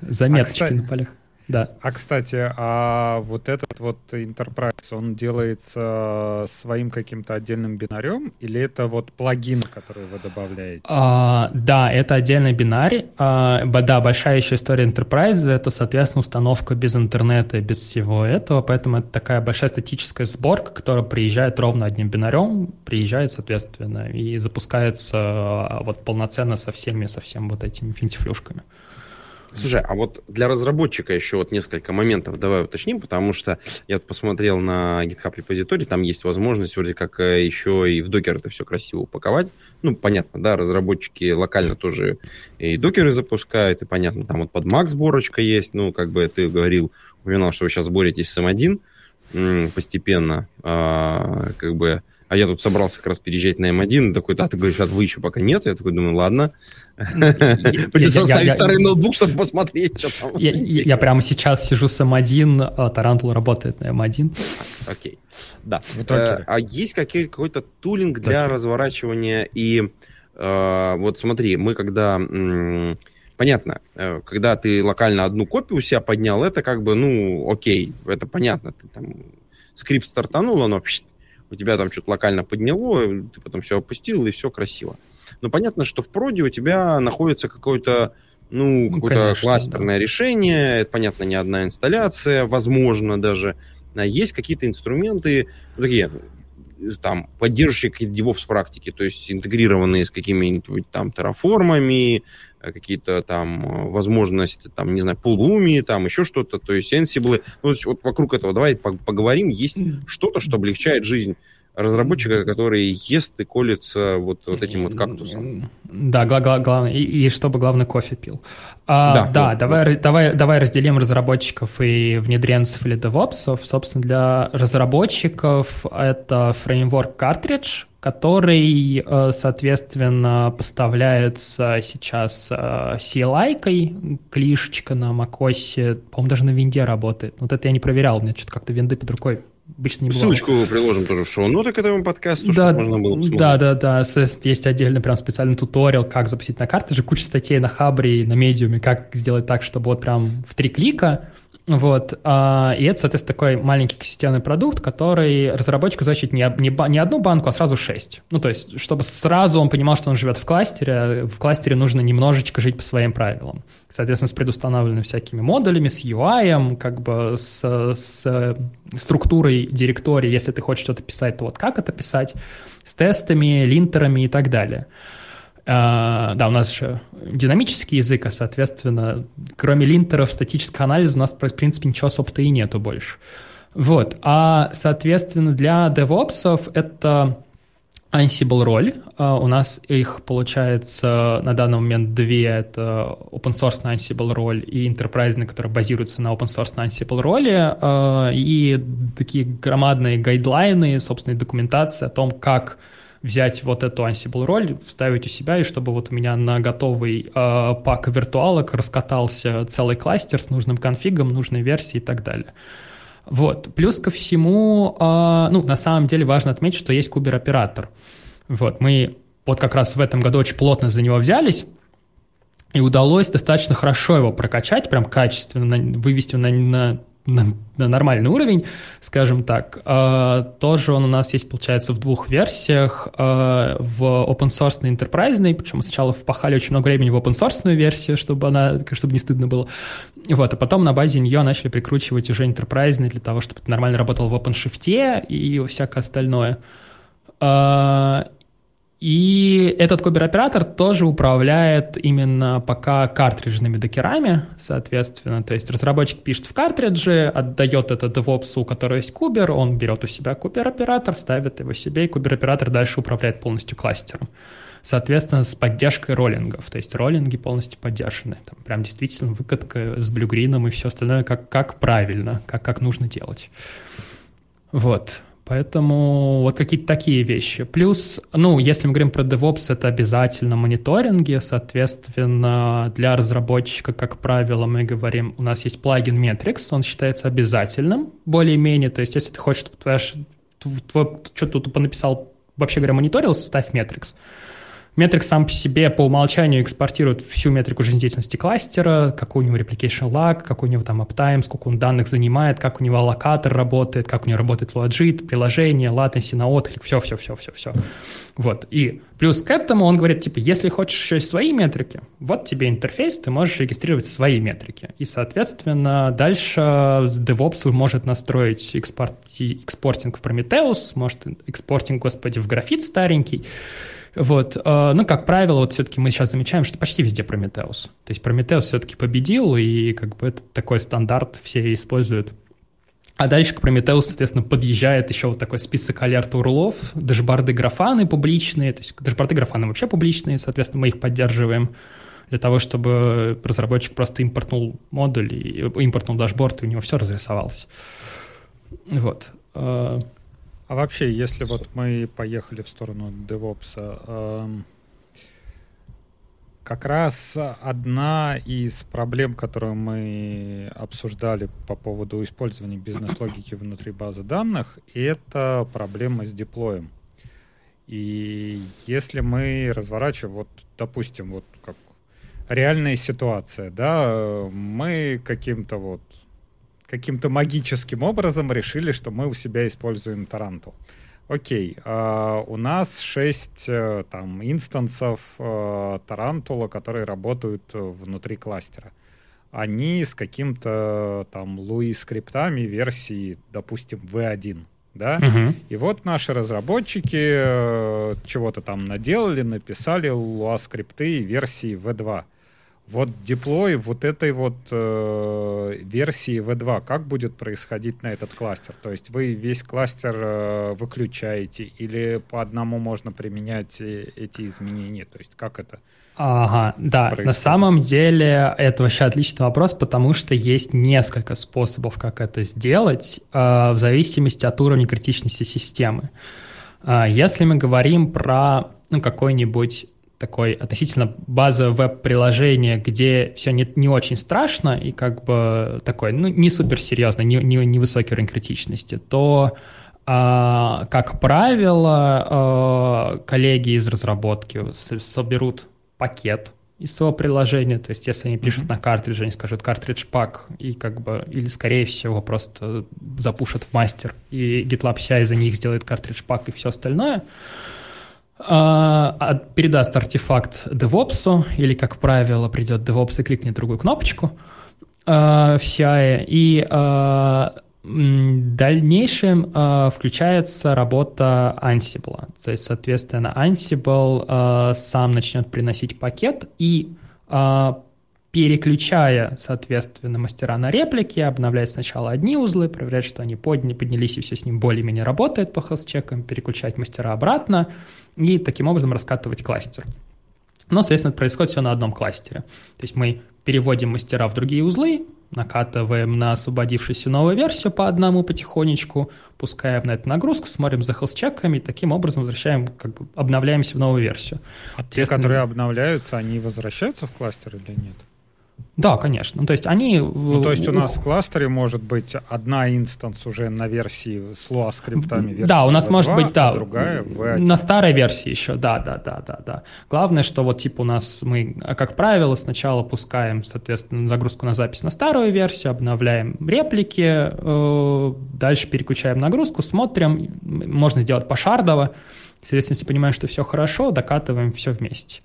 Заметочки а, кстати, на полях. Да. А, кстати, а вот этот вот Enterprise, он делается своим каким-то отдельным бинарем или это вот плагин, который вы добавляете? А, да, это отдельный бинарь. А, да, большая еще история Enterprise — это, соответственно, установка без интернета и без всего этого, поэтому это такая большая статическая сборка, которая приезжает ровно одним бинарем, приезжает, соответственно, и запускается а, вот полноценно со всеми, со всеми вот этими финтифлюшками. Слушай, а вот для разработчика еще вот несколько моментов давай уточним, потому что я вот посмотрел на GitHub репозиторий, там есть возможность вроде как э, еще и в докер это все красиво упаковать. Ну, понятно, да, разработчики локально тоже и докеры запускают, и понятно, там вот под Mac сборочка есть, ну, как бы ты говорил, упоминал, что вы сейчас боретесь с M1 постепенно, а, как бы а я тут собрался как раз переезжать на М1, такой, да, ты говоришь, а вы еще пока нет? Я такой думаю, ладно. Придется оставить старый ноутбук, чтобы посмотреть, что там. Я прямо сейчас сижу с М1, а Тарантул работает на М1. Окей, да. Э, а есть какой-то тулинг для разворачивания и э, вот смотри, мы когда понятно, э, когда ты локально одну копию у себя поднял, это как бы, ну, окей, это понятно, ты там скрипт стартанул, оно у тебя там что-то локально подняло, ты потом все опустил, и все красиво. Но понятно, что в проде у тебя находится какое-то ну, ну какое-то кластерное да. решение, это, понятно, не одна инсталляция, возможно, даже. А есть какие-то инструменты, ну, такие, там, поддерживающие какие-то DevOps практики, то есть интегрированные с какими-нибудь там терраформами, э, какие-то там э, возможности, там, не знаю, пулуми, там еще что-то, то есть Ansible. Ну, то есть вот вокруг этого давай поговорим. Есть что-то, что облегчает жизнь разработчика, который ест и колется вот, вот этим вот кактусом. Да, гла- гла- главное, и, и чтобы, главное, кофе пил. А, да, да вот, давай, вот. давай, давай разделим разработчиков и внедренцев или девопсов. Собственно, для разработчиков это фреймворк картридж, который, э, соответственно, поставляется сейчас э, CLI-кой, CLI шечка на macOS, по-моему, даже на винде работает. Вот это я не проверял, у меня что-то как-то винды под рукой обычно не бывало. Ссылочку приложим тоже в шоу-ноты к этому подкасту, да, чтобы можно было посмотреть. Да, да, да. Есть отдельно прям специальный туториал, как запустить на картридже. Куча статей на Хабре и на Медиуме, как сделать так, чтобы вот прям в три клика вот, а, и это, соответственно, такой маленький системный продукт, который разработчику значит не, не, не одну банку, а сразу шесть. Ну, то есть, чтобы сразу он понимал, что он живет в кластере, в кластере нужно немножечко жить по своим правилам. Соответственно, с предустановленными всякими модулями, с UI, как бы с, с структурой директории, если ты хочешь что-то писать, то вот как это писать, с тестами, линтерами и так далее. Uh, да, у нас же динамический язык, а, соответственно, кроме линтеров, статического анализа у нас, в принципе, ничего особо-то и нету больше. Вот. А, соответственно, для DevOps это Ansible роль. Uh, у нас их, получается, на данный момент две. Это open source на Ansible роль и enterprise, который базируется на open source на Ansible роли. Uh, и такие громадные гайдлайны, собственно, документация о том, как взять вот эту Ansible роль, вставить у себя, и чтобы вот у меня на готовый э, пак виртуалок раскатался целый кластер с нужным конфигом, нужной версией и так далее. Вот. Плюс ко всему, э, ну, на самом деле важно отметить, что есть кубер-оператор. Вот, мы вот как раз в этом году очень плотно за него взялись, и удалось достаточно хорошо его прокачать, прям качественно, вывести на, на на, нормальный уровень, скажем так. Э, тоже он у нас есть, получается, в двух версиях. Э, в open source и enterprise, причем сначала впахали очень много времени в open source версию, чтобы она, чтобы не стыдно было. Вот, а потом на базе нее начали прикручивать уже enterprise для того, чтобы это нормально работало в OpenShift и всякое остальное. Э, и этот кубер-оператор тоже управляет именно пока картриджными докерами, соответственно. То есть разработчик пишет в картридже, отдает это DevOps, у которого есть кубер, он берет у себя кубер-оператор, ставит его себе, и кубер-оператор дальше управляет полностью кластером. Соответственно, с поддержкой роллингов. То есть роллинги полностью поддержаны. Там прям действительно выкатка с блюгрином и все остальное, как, как правильно, как, как нужно делать. Вот. Поэтому вот какие-то такие вещи. Плюс, ну, если мы говорим про DevOps, это обязательно мониторинги, соответственно, для разработчика, как правило, мы говорим, у нас есть плагин Metrics, он считается обязательным, более-менее, то есть если ты хочешь, чтобы твоя, твой, что тут понаписал, вообще говоря, мониторил, ставь Metrics. Метрик сам по себе по умолчанию экспортирует всю метрику жизнедеятельности кластера, какой у него replication lag, какой у него там uptime, сколько он данных занимает, как у него аллокатор работает, как у него работает лоджит, приложение, latency на отклик, все-все-все-все-все. Вот. И плюс к этому он говорит, типа, если хочешь еще свои метрики, вот тебе интерфейс, ты можешь регистрировать свои метрики. И, соответственно, дальше DevOps может настроить экспорт, экспортинг в Prometheus, может экспортинг, господи, в графит старенький, вот. Э, ну, как правило, вот все-таки мы сейчас замечаем, что почти везде Прометеус. То есть Прометеус все-таки победил, и как бы это такой стандарт все используют. А дальше к Прометеусу, соответственно, подъезжает еще вот такой список alert rule ов, дашборды Графаны публичные, то есть дашборды Графаны вообще публичные, соответственно, мы их поддерживаем для того, чтобы разработчик просто импортнул модуль, и импортнул дашборд, и у него все разрисовалось. Вот. Э, а вообще, если вот мы поехали в сторону DevOps, э, как раз одна из проблем, которую мы обсуждали по поводу использования бизнес-логики внутри базы данных, это проблема с деплоем. И если мы разворачиваем, вот, допустим, вот как реальная ситуация, да, мы каким-то вот каким-то магическим образом решили, что мы у себя используем Тарантул. Окей, э, у нас 6 э, там инстансов э, Тарантула, которые работают внутри кластера. Они с каким-то там Lua скриптами версии, допустим, V1, да? Uh-huh. И вот наши разработчики э, чего-то там наделали, написали Lua скрипты версии V2 вот деплой вот этой вот э, версии V2, как будет происходить на этот кластер? То есть вы весь кластер э, выключаете или по одному можно применять эти изменения? То есть как это? Ага, да, происходит? на самом деле это вообще отличный вопрос, потому что есть несколько способов, как это сделать, э, в зависимости от уровня критичности системы. Э, если мы говорим про ну, какой-нибудь такой относительно базовое веб-приложение, где все не, не очень страшно и как бы такой, ну, не суперсерьезно, не, не, не высокий уровень критичности, то а, как правило, а, коллеги из разработки соберут пакет из своего приложения, то есть если они пишут mm-hmm. на картридже, они скажут картридж пак, и как бы, или скорее всего просто запушат в мастер, и GitLab CI за них сделает картридж пак и все остальное, передаст артефакт DevOps, или, как правило, придет DevOps и кликнет другую кнопочку в CI, и в дальнейшем включается работа Ansible. То есть, соответственно, Ansible сам начнет приносить пакет и переключая, соответственно, мастера на реплики, обновлять сначала одни узлы, проверять, что они подня, поднялись и все с ним более-менее работает по хелс-чекам, переключать мастера обратно и таким образом раскатывать кластер. Но, соответственно, это происходит все на одном кластере. То есть мы переводим мастера в другие узлы, накатываем на освободившуюся новую версию по одному потихонечку, пускаем на эту нагрузку, смотрим за хелс-чеками, и таким образом возвращаем, как бы обновляемся в новую версию. А те, которые обновляются, они возвращаются в кластер или нет? Да, конечно. Ну, то есть они... Ну, то есть у нас в кластере может быть одна инстанс уже на версии с Lua скриптами версии Да, у нас V2, может быть, да. А другая V1. На старой версии еще, да, да, да, да, да. Главное, что вот типа у нас мы, как правило, сначала пускаем, соответственно, загрузку на запись на старую версию, обновляем реплики, э, дальше переключаем нагрузку, смотрим, можно сделать пошардово, соответственно, если понимаем, что все хорошо, докатываем все вместе.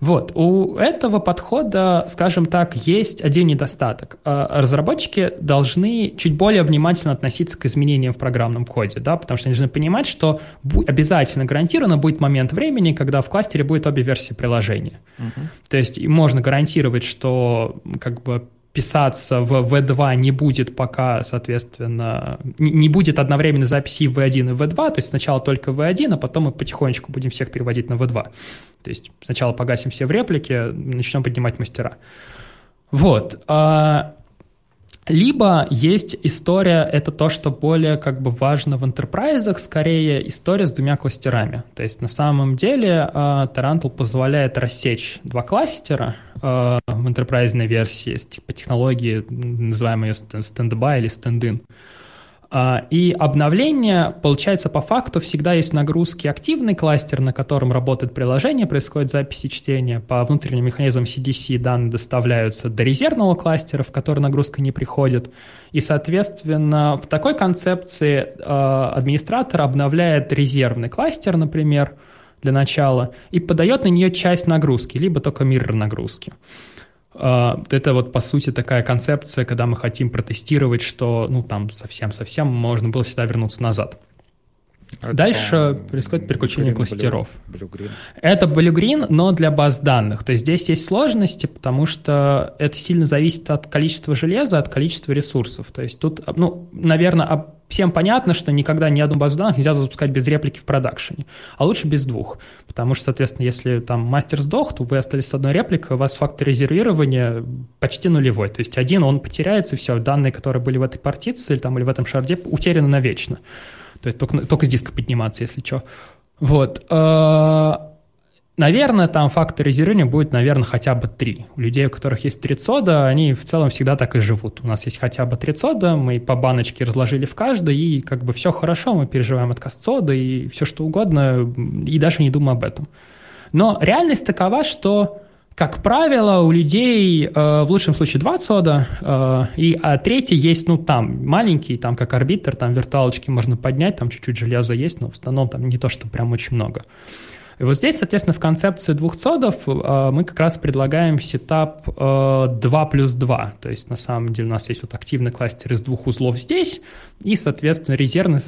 Вот, у этого подхода, скажем так, есть один недостаток. Э, разработчики должны чуть более внимательно относиться к изменениям в программном коде, да, потому что они должны понимать, что обязательно гарантированно будет момент времени, когда в кластере будет обе версии приложения. Угу. То есть можно гарантировать, что как бы писаться в V2 не будет пока, соответственно, не, будет одновременно записи в V1 и V2, то есть сначала только V1, а потом мы потихонечку будем всех переводить на V2. То есть сначала погасим все в реплике, начнем поднимать мастера. Вот. А, либо есть история, это то, что более как бы важно в интерпрайзах, скорее история с двумя кластерами. То есть на самом деле Tarantul позволяет рассечь два кластера в интерпрайзной версии по технологии, называемой ее стендбай или стендин. И обновление, получается, по факту всегда есть нагрузки активный кластер, на котором работает приложение, происходит запись и чтение. По внутренним механизмам CDC данные доставляются до резервного кластера, в который нагрузка не приходит. И, соответственно, в такой концепции а, администратор обновляет резервный кластер, например, для начала, и подает на нее часть нагрузки, либо только мир нагрузки. А, это вот по сути такая концепция, когда мы хотим протестировать, что ну там совсем-совсем можно было всегда вернуться назад. Это, Дальше происходит переключение Blue, кластеров. Blue, Blue это Blue Green, но для баз данных. То есть здесь есть сложности, потому что это сильно зависит от количества железа, от количества ресурсов. То есть тут, ну, наверное, всем понятно, что никогда ни одну базу данных нельзя запускать без реплики в продакшене, а лучше без двух, потому что, соответственно, если там мастер сдох, то вы остались с одной репликой, у вас фактор резервирования почти нулевой, то есть один, он потеряется, все, данные, которые были в этой партиции там, или в этом шарде, утеряны навечно, то есть только, только с диска подниматься, если что. Вот. Наверное, там фактор резервирования будет, наверное, хотя бы три. У людей, у которых есть три цода, они в целом всегда так и живут. У нас есть хотя бы три цода, мы по баночке разложили в каждой, и как бы все хорошо, мы переживаем отказ цода и все что угодно, и даже не думаем об этом. Но реальность такова, что как правило, у людей э, в лучшем случае два цода, э, и а третий есть, ну, там, маленький, там, как арбитр, там виртуалочки можно поднять, там чуть-чуть железа есть, но в основном там не то, что прям очень много. И вот здесь, соответственно, в концепции двух цодов э, мы как раз предлагаем сетап э, 2 плюс 2. То есть, на самом деле, у нас есть вот активный кластер из двух узлов здесь и, соответственно, резервный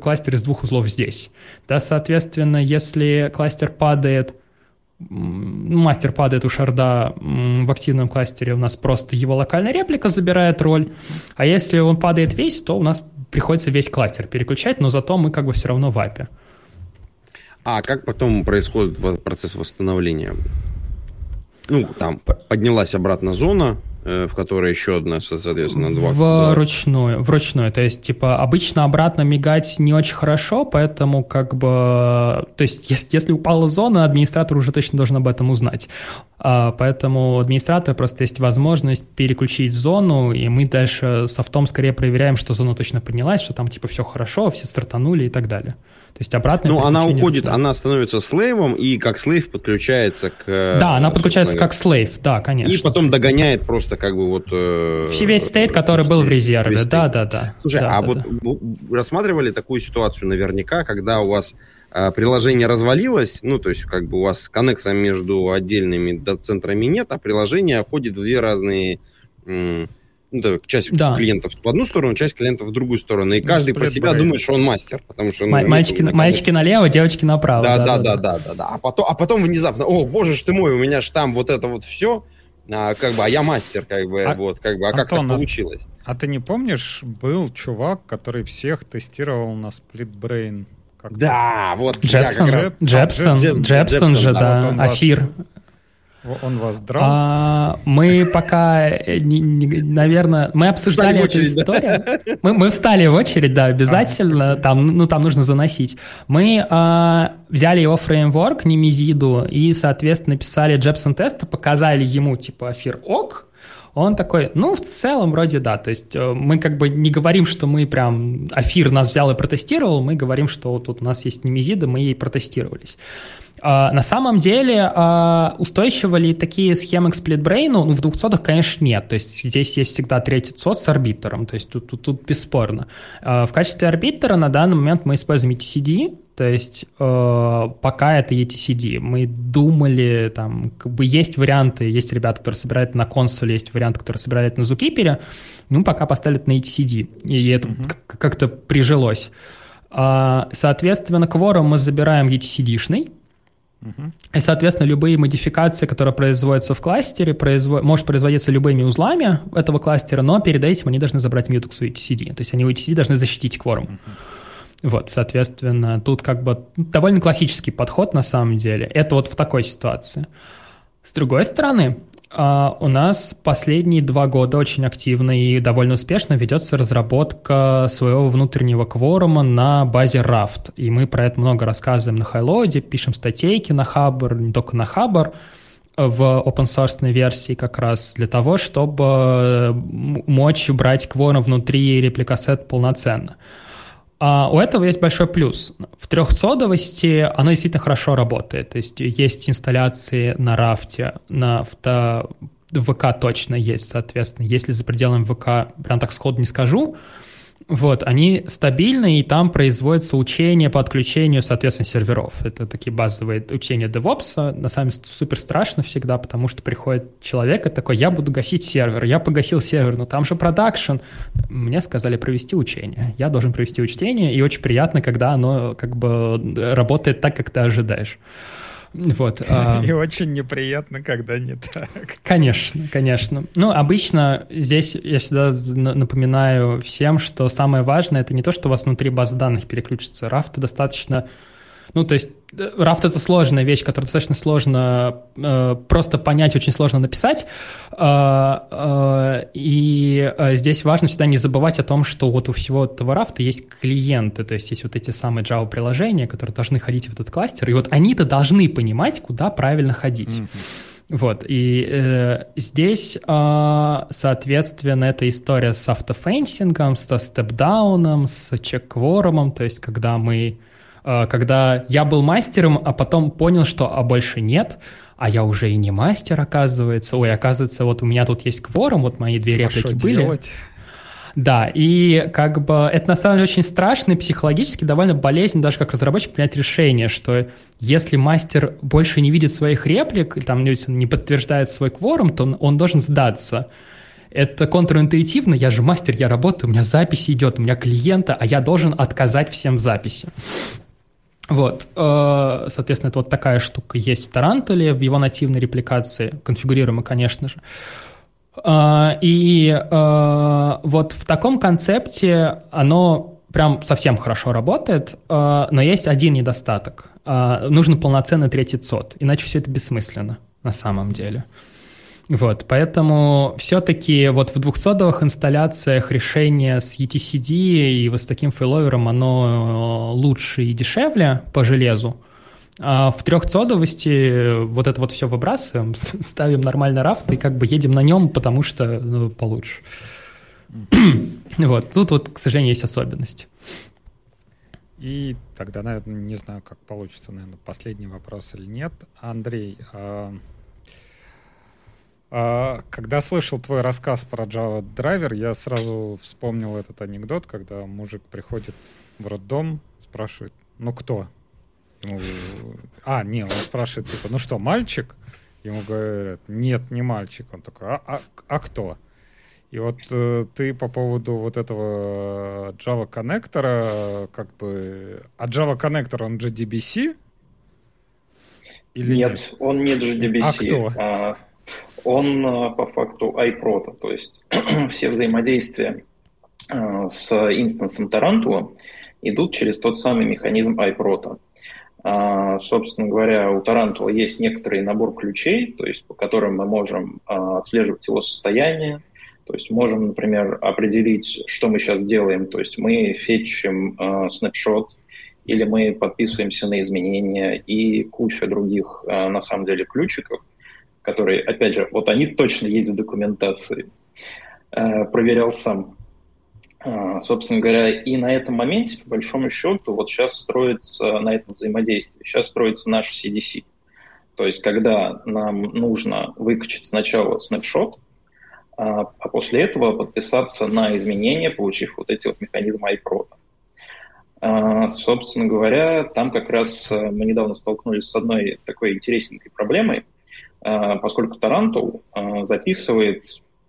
кластер из двух узлов здесь. Да, соответственно, если кластер падает мастер падает у шарда в активном кластере, у нас просто его локальная реплика забирает роль, а если он падает весь, то у нас приходится весь кластер переключать, но зато мы как бы все равно в API. А как потом происходит процесс восстановления? Ну, там поднялась обратно зона, Э, в которой еще одна, соответственно, два. Вручную, вручную. То есть, типа, обычно обратно мигать не очень хорошо, поэтому как бы... То есть, если упала зона, администратор уже точно должен об этом узнать. А, поэтому у администратора просто есть возможность переключить зону, и мы дальше софтом скорее проверяем, что зона точно поднялась, что там, типа, все хорошо, все стартанули и так далее. Есть обратно. Ну, она уходит, нужно. она становится слейвом, и как слейв подключается к... Да, она подключается как слейв, да, конечно. И потом догоняет просто как бы вот... Э, весь стейт, который был в резерве, да, да, да. Слушай, да, а да, вот да. рассматривали такую ситуацию наверняка, когда у вас э, приложение развалилось, ну, то есть как бы у вас коннекса между отдельными дата-центрами нет, а приложение ходит в две разные ну, да, часть да. клиентов в одну сторону, часть клиентов в другую сторону. И ну, каждый про себя думает, что он мастер. Потому что, ну, мальчики, это, мальчики налево, девочки направо. Да, да, да, да, да, да, да. А потом, а потом внезапно, о, боже ж ты мой, у меня ж там вот это вот все, а, как бы, а я мастер, как бы, а, вот, как бы, а Антон, как так получилось? А, а ты не помнишь, был чувак, который всех тестировал на SplitBrain? Да, вот. Джепсон, Джепсон, Джепсон же, да, Афир. Он вас драл? А, мы пока, э, не, не, наверное, мы обсуждали эту очередь, историю. Да? Мы, мы встали в очередь, да, обязательно. А, там, ну, там нужно заносить. Мы а, взяли его фреймворк, Немезиду, и, соответственно, написали Джепсон тесты, показали ему, типа, афир ок, он такой, ну, в целом вроде да. То есть э, мы как бы не говорим, что мы прям Афир нас взял и протестировал, мы говорим, что вот тут у нас есть немезида, мы ей протестировались. А, на самом деле а, устойчивы ли такие схемы к сплитбрейну? Ну, в 200 конечно, нет. То есть здесь есть всегда третий ЦОС с арбитром, то есть тут, тут, тут бесспорно. А, в качестве арбитра на данный момент мы используем ETCD, то есть э, пока это ETCD. Мы думали, там, как бы есть варианты, есть ребята, которые собирают на консуле, есть варианты, которые собирают на Zookeeper, ну, пока поставили на ETCD, и это mm-hmm. как-то прижилось. Соответственно, кворум мы забираем ETCD-шный, и, соответственно, любые модификации, которые производятся в кластере, производ... может производиться любыми узлами этого кластера, но перед этим они должны забрать Mutex у etcd. То есть они у etcd должны защитить кворум. Uh-huh. Вот, соответственно, тут как бы довольно классический подход на самом деле. Это вот в такой ситуации. С другой стороны, а, у нас последние два года очень активно и довольно успешно ведется разработка своего внутреннего кворума на базе Raft. И мы про это много рассказываем на Хайлоде, пишем статейки на Хабр, не только на Хабр, в open source версии как раз для того, чтобы мочь брать кворум внутри репликасет полноценно. А у этого есть большой плюс. В трехсодовости оно действительно хорошо работает. То есть есть инсталляции на рафте, на авто... ВК точно есть, соответственно. Если за пределами ВК, прям так сходу не скажу, вот, они стабильны, и там производится учение по отключению, соответственно, серверов. Это такие базовые учения DevOps. На самом деле супер страшно всегда, потому что приходит человек и такой, я буду гасить сервер. Я погасил сервер, но там же продакшн. Мне сказали провести учение. Я должен провести учение, и очень приятно, когда оно как бы работает так, как ты ожидаешь. Вот. А И очень неприятно, когда не так. Конечно, конечно. Ну, обычно здесь я всегда напоминаю всем, что самое важное это не то, что у вас внутри базы данных переключится. RAF достаточно ну, то есть Рафт — это сложная вещь, которую достаточно сложно э, просто понять, очень сложно написать. Э, э, и э, здесь важно всегда не забывать о том, что вот у всего этого рафта есть клиенты, то есть есть вот эти самые Java-приложения, которые должны ходить в этот кластер, и вот они-то должны понимать, куда правильно ходить. Mm-hmm. Вот, и э, здесь, э, соответственно, эта история с автофенсингом, со степдауном, с чек-кворумом, то есть когда мы Э, когда я был мастером, а потом понял, что а больше нет, а я уже и не мастер, оказывается. Ой, оказывается, вот у меня тут есть кворум, вот мои две реплики были. Делать? Да, и как бы это на самом деле очень страшно и психологически довольно болезненно даже как разработчик принять решение, что если мастер больше не видит своих реплик, там не подтверждает свой кворум, то он, он должен сдаться. Это контринтуитивно, я же мастер, я работаю, у меня запись идет, у меня клиента, а я должен отказать всем в записи. Вот, э, соответственно, это вот такая штука есть в Тарантуле, в его нативной репликации, конфигурируемой, конечно же. Э, и э, вот в таком концепте оно прям совсем хорошо работает, но есть один недостаток. Нужен полноценный третий цод, иначе все это бессмысленно на самом деле. Вот, поэтому все-таки вот в 200 инсталляциях решение с etcd и вот с таким фейловером, оно лучше и дешевле по железу, а в трехцодовости вот это вот все выбрасываем, ставим нормально рафт и как бы едем на нем, потому что ну, получше. вот, тут вот, к сожалению, есть особенности. И тогда, наверное, не знаю, как получится, наверное, последний вопрос или нет. Андрей, а, когда слышал твой рассказ про Java Driver, я сразу вспомнил этот анекдот, когда мужик приходит в роддом, спрашивает, ну кто? Ему, а, не, он спрашивает, типа, ну что, мальчик? Ему говорят, нет, не мальчик. Он такой, а, а, а кто? И вот э, ты по поводу вот этого Java коннектора, как бы... А Java коннектор, он JDBC? Или нет, нет, он не JDBC. А кто? А, он а, по факту iProto, то есть все взаимодействия а, с инстансом Тарантула идут через тот самый механизм iProto. А, собственно говоря, у Тарантула есть некоторый набор ключей, то есть по которым мы можем а, отслеживать его состояние, то есть можем, например, определить, что мы сейчас делаем. То есть мы фетчим э, snapshot, или мы подписываемся на изменения и куча других, э, на самом деле, ключиков, которые, опять же, вот они точно есть в документации. Э, проверял сам. Э, собственно говоря, и на этом моменте, по большому счету, вот сейчас строится на этом взаимодействии, сейчас строится наш CDC. То есть, когда нам нужно выкачать сначала снапшот, а, а после этого подписаться на изменения, получив вот эти вот механизмы iPro. А, собственно говоря, там как раз э, мы недавно столкнулись с одной такой интересненькой проблемой, поскольку Тарантул записывает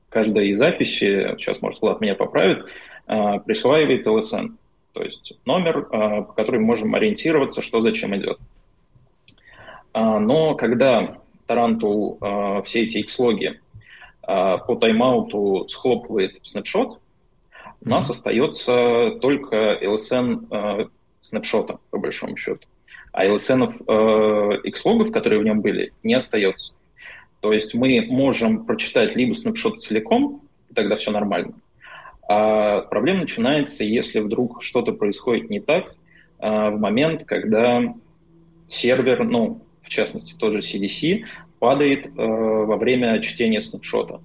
каждой записи, сейчас, может, Влад меня поправит, присваивает LSN, то есть номер, по которому можем ориентироваться, что зачем идет. Но когда Тарантул все эти X-логи по тайм-ауту схлопывает snapshot, у нас mm-hmm. остается только LSN э, снапшота, по большому счету. А LSN э, X-логов, которые в нем были, не остается. То есть мы можем прочитать либо снапшот целиком, тогда все нормально. А проблема начинается, если вдруг что-то происходит не так э, в момент, когда сервер, ну, в частности, тот же CDC, падает э, во время чтения снапшота.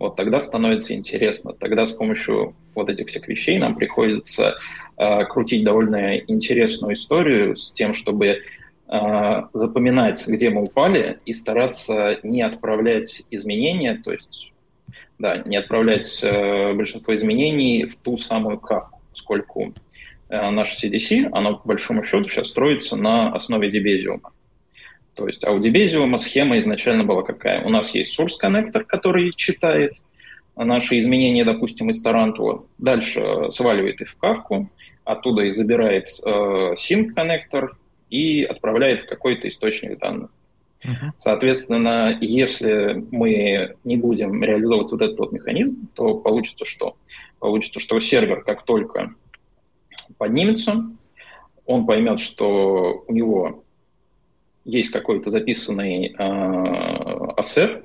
Вот тогда становится интересно. Тогда с помощью вот этих всех вещей нам приходится э, крутить довольно интересную историю с тем, чтобы запоминать, где мы упали, и стараться не отправлять изменения, то есть да, не отправлять э, большинство изменений в ту самую капку, поскольку э, CDC, оно по большому счету сейчас строится на основе дебезиума. То есть а у Debezium схема изначально была какая? У нас есть source connector, который читает наши изменения, допустим, из Тарантула, дальше сваливает их в Кафку, оттуда и забирает э, sink connector и отправляет в какой-то источник данных. Uh-huh. Соответственно, если мы не будем реализовывать вот этот вот механизм, то получится что? Получится, что сервер как только поднимется, он поймет, что у него есть какой-то записанный э, офсет,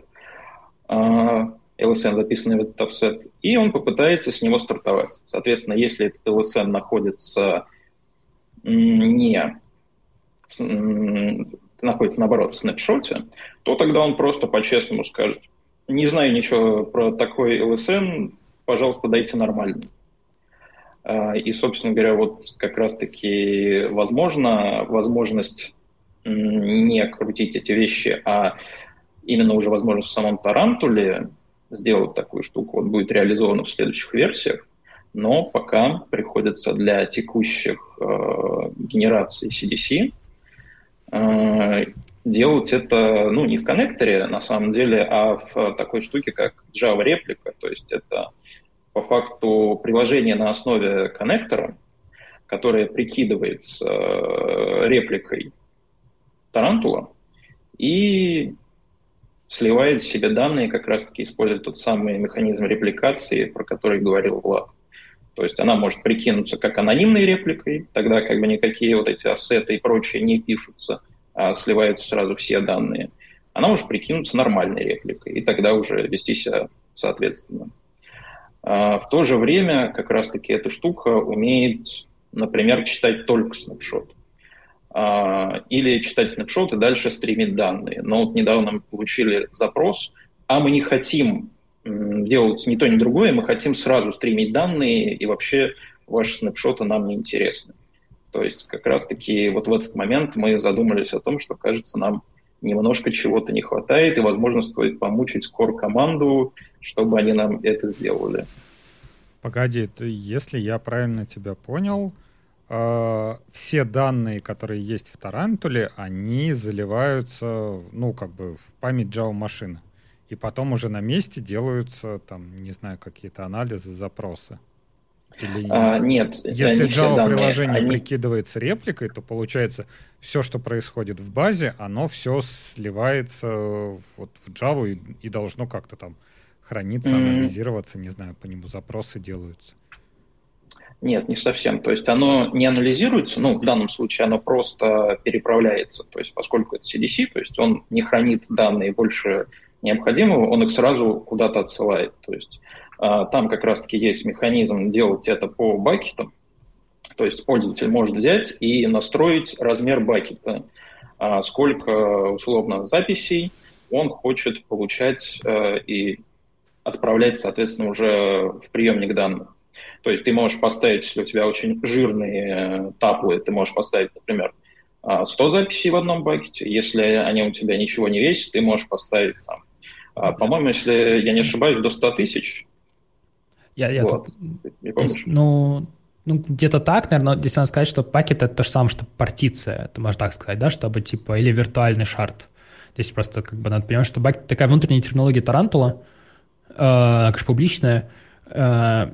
э, LSN записанный в этот офсет, и он попытается с него стартовать. Соответственно, если этот LSN находится не находится, наоборот, в снапшоте, то тогда он просто по-честному скажет, не знаю ничего про такой LSN, пожалуйста, дайте нормально. А, и, собственно говоря, вот как раз-таки возможно, возможность не крутить эти вещи, а именно уже, возможно, в самом Тарантуле сделать такую штуку, вот будет реализовано в следующих версиях, но пока приходится для текущих э, генераций CDC делать это, ну, не в коннекторе, на самом деле, а в такой штуке, как Java реплика, то есть это по факту приложение на основе коннектора, которое прикидывается э, репликой тарантула и сливает в себе данные, как раз-таки используя тот самый механизм репликации, про который говорил Влад. То есть она может прикинуться как анонимной репликой, тогда как бы никакие вот эти ассеты и прочие не пишутся, а сливаются сразу все данные. она может прикинуться нормальной репликой, и тогда уже вести себя соответственно. А, в то же время как раз-таки эта штука умеет, например, читать только снапшот. А, или читать снапшот и дальше стримить данные. Но вот недавно мы получили запрос, а мы не хотим делать ни то, ни другое, мы хотим сразу стримить данные, и вообще ваши снапшоты нам не интересны. То есть как раз-таки вот в этот момент мы задумались о том, что, кажется, нам немножко чего-то не хватает, и, возможно, стоит помучить core-команду, чтобы они нам это сделали. Погоди, ты, если я правильно тебя понял, э, все данные, которые есть в Тарантуле, они заливаются, ну, как бы в память Java машины. И потом уже на месте делаются, там, не знаю, какие-то анализы, запросы. Или а, нет. Если Java приложение они... прикидывается репликой, то получается все, что происходит в базе, оно все сливается вот в Java и, и должно как-то там храниться, mm-hmm. анализироваться, не знаю, по нему запросы делаются. Нет, не совсем. То есть оно не анализируется, ну, в данном случае оно просто переправляется. То есть поскольку это CDC, то есть он не хранит данные больше необходимого, он их сразу куда-то отсылает. То есть а, там как раз-таки есть механизм делать это по бакетам. То есть пользователь может взять и настроить размер бакета, а, сколько условно записей он хочет получать э, и отправлять, соответственно, уже в приемник данных. То есть ты можешь поставить, если у тебя очень жирные э, таплы, ты можешь поставить, например, 100 записей в одном бакете. Если они у тебя ничего не весят, ты можешь поставить там, а, по-моему, если я не ошибаюсь, до 100 тысяч я, я вот. тут, есть, ну, ну, где-то так, наверное, здесь надо сказать, что bucket — это то же самое, что партиция, это можно так сказать, да, чтобы, типа, или виртуальный shard. Здесь просто, как бы, надо понимать, что пакет — такая внутренняя терминология Тарантула, э, конечно, публичная, э,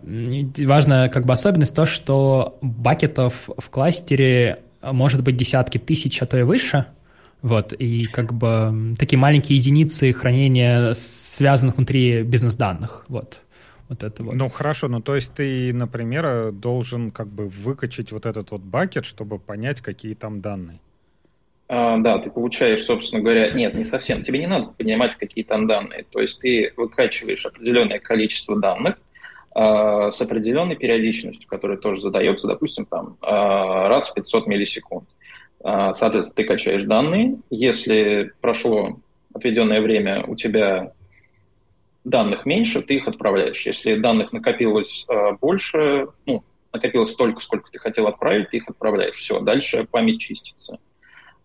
важная, как бы, особенность то, что бакетов в кластере может быть десятки тысяч, а то и выше, вот, и как бы такие маленькие единицы хранения связанных внутри бизнес-данных, вот вот это вот. Ну хорошо, ну то есть ты, например, должен как бы выкачать вот этот вот бакет, чтобы понять, какие там данные. А, да, ты получаешь, собственно говоря, нет, не совсем. Тебе не надо понимать, какие там данные. То есть ты выкачиваешь определенное количество данных а, с определенной периодичностью, которая тоже задается, допустим, там а, раз в 500 миллисекунд. А, соответственно, ты качаешь данные. Если прошло отведенное время, у тебя данных меньше, ты их отправляешь. Если данных накопилось э, больше, ну, накопилось столько, сколько ты хотел отправить, ты их отправляешь. Все, дальше память чистится.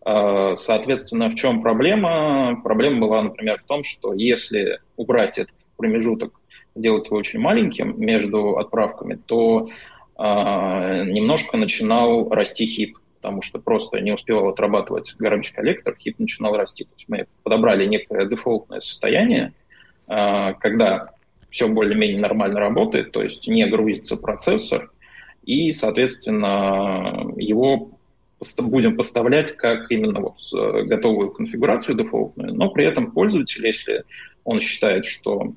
Э, соответственно, в чем проблема? Проблема была, например, в том, что если убрать этот промежуток, сделать его очень маленьким между отправками, то э, немножко начинал расти хип, потому что просто не успевал отрабатывать garbage коллектор, хип начинал расти. То есть мы подобрали некое дефолтное состояние, а, когда все более-менее нормально работает, то есть не грузится процессор, и, соответственно, его будем поставлять как именно вот готовую конфигурацию дефолтную, но при этом пользователь, если он считает, что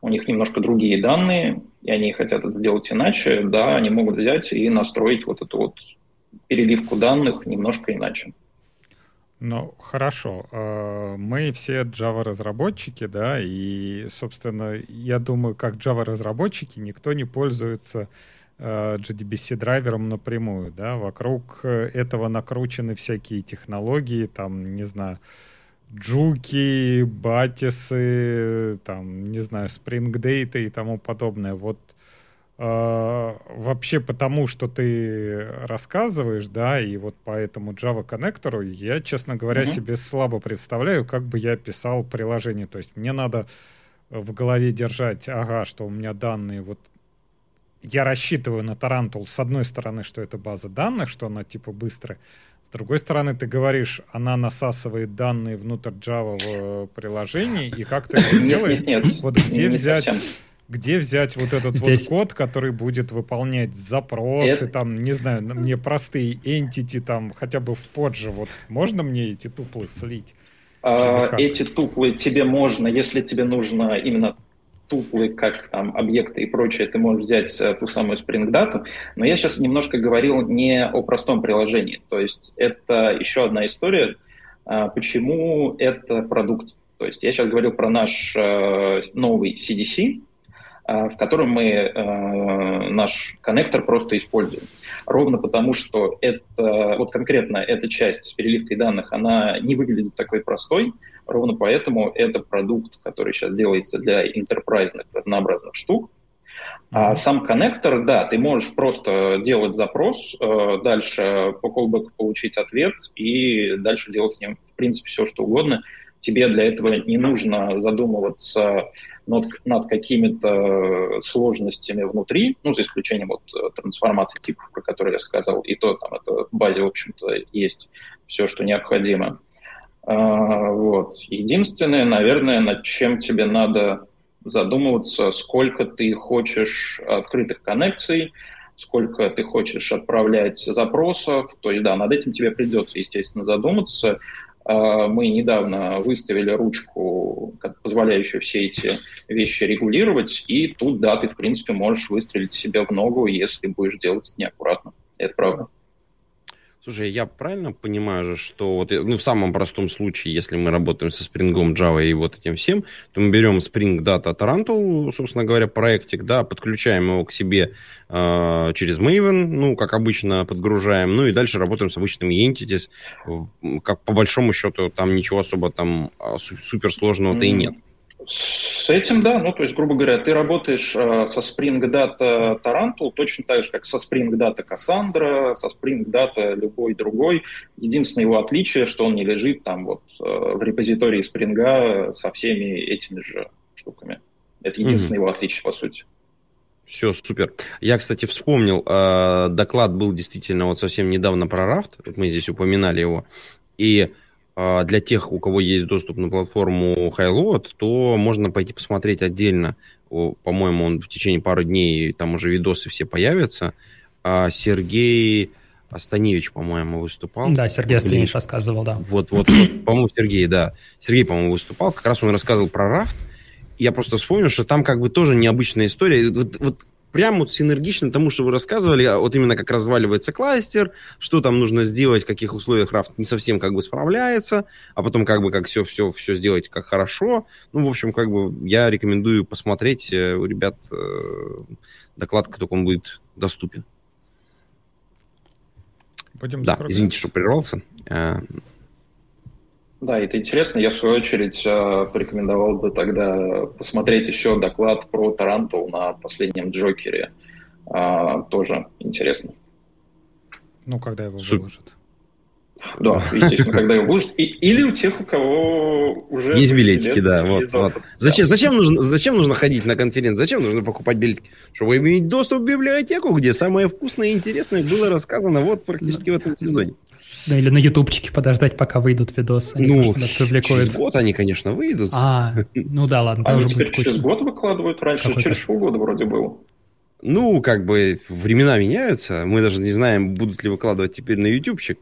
у них немножко другие данные, и они хотят это сделать иначе, да, они могут взять и настроить вот эту вот переливку данных немножко иначе. Ну, хорошо. Э, мы все Java-разработчики, да, и, собственно, я думаю, как Java-разработчики никто не пользуется JDBC-драйвером э, напрямую, да, вокруг этого накручены всякие технологии, там, не знаю, джуки, батисы, там, не знаю, Data и тому подобное. Вот вообще потому, что ты рассказываешь, да, и вот по этому Java коннектору я, честно говоря, mm-hmm. себе слабо представляю, как бы я писал приложение. То есть мне надо в голове держать, ага, что у меня данные вот я рассчитываю на Тарантул с одной стороны, что это база данных, что она типа быстрая. С другой стороны, ты говоришь, она насасывает данные внутрь Java в приложении, и как ты это делаешь? Нет, нет. Вот где взять... Совсем где взять вот этот Здесь... вот код, который будет выполнять запросы, Это... там, не знаю, мне простые entity, там, хотя бы в POJO, вот можно мне эти туплы слить? А, эти туплы тебе можно, если тебе нужно именно туплы, как там объекты и прочее, ты можешь взять э, ту самую Spring Data, но я сейчас немножко говорил не о простом приложении, то есть это еще одна история, почему это продукт. То есть я сейчас говорил про наш э, новый CDC, в котором мы э, наш коннектор просто используем. Ровно потому, что это, вот конкретно эта часть с переливкой данных, она не выглядит такой простой, ровно поэтому это продукт, который сейчас делается для интерпрайзных разнообразных штук, а сам коннектор, да, ты можешь просто делать запрос, дальше по callback получить ответ и дальше делать с ним, в принципе, все, что угодно тебе для этого не нужно задумываться над, над какими-то сложностями внутри, ну, за исключением вот э, трансформации типов, про которые я сказал, и то там это в базе, в общем-то, есть все, что необходимо. А, вот. Единственное, наверное, над чем тебе надо задумываться, сколько ты хочешь открытых коннекций, сколько ты хочешь отправлять запросов. То есть, да, над этим тебе придется, естественно, задуматься. А, мы недавно выставили ручку, позволяющую все эти вещи регулировать, и тут, да, ты, в принципе, можешь выстрелить себе в ногу, если будешь делать неаккуратно. Это правда. Слушай, я правильно понимаю же, что вот ну, в самом простом случае, если мы работаем со Spring, Java и вот этим всем, то мы берем Spring Data Tarantul, собственно говоря, проектик, да, подключаем его к себе э, через Maven, ну, как обычно, подгружаем, ну и дальше работаем с обычными entities. Как по большому счету там ничего особо там а, суперсложного-то mm-hmm. и нет. С этим, да. Ну, то есть, грубо говоря, ты работаешь э, со Spring Data Tarantul точно так же, как со Spring Data Cassandra, со Spring Data любой другой. Единственное его отличие, что он не лежит там вот э, в репозитории Spring со всеми этими же штуками. Это единственное mm-hmm. его отличие, по сути. Все, супер. Я, кстати, вспомнил, э, доклад был действительно вот совсем недавно про Raft, мы здесь упоминали его, и для тех, у кого есть доступ на платформу Highload, то можно пойти посмотреть отдельно. По-моему, он в течение пары дней, там уже видосы все появятся. А Сергей Астаневич, по-моему, выступал. Да, Сергей Астаневич рассказывал, да. Вот, вот, вот по-моему, Сергей, да. Сергей, по-моему, выступал. Как раз он рассказывал про рафт. Я просто вспомнил, что там как бы тоже необычная история. Вот, вот прям вот синергично тому, что вы рассказывали, а вот именно как разваливается кластер, что там нужно сделать, в каких условиях Рафт не совсем как бы справляется, а потом как бы как все, все, сделать как хорошо. Ну, в общем, как бы я рекомендую посмотреть э, у ребят э, доклад, как только он будет доступен. Пойдем да, извините, что прервался. Да, это интересно. Я, в свою очередь, э, порекомендовал бы тогда посмотреть еще доклад про Тарантул на последнем Джокере. А, тоже интересно. Ну, когда его Суп. выложат. Да, естественно, когда его выложат. И, или у тех, у кого уже... Есть билетики, да. Вот, вот. Зачем, да. зачем, нужно, зачем нужно ходить на конференцию? Зачем нужно покупать билетики? Чтобы иметь доступ в библиотеку, где самое вкусное и интересное было рассказано вот практически в этом сезоне. Да, или на ютубчике подождать, пока выйдут видосы. Ну, через год они, конечно, выйдут. А, ну да, ладно. Они теперь через год выкладывают, раньше Какой через полгода вроде было. Ну, как бы времена меняются. Мы даже не знаем, будут ли выкладывать теперь на ютубчик.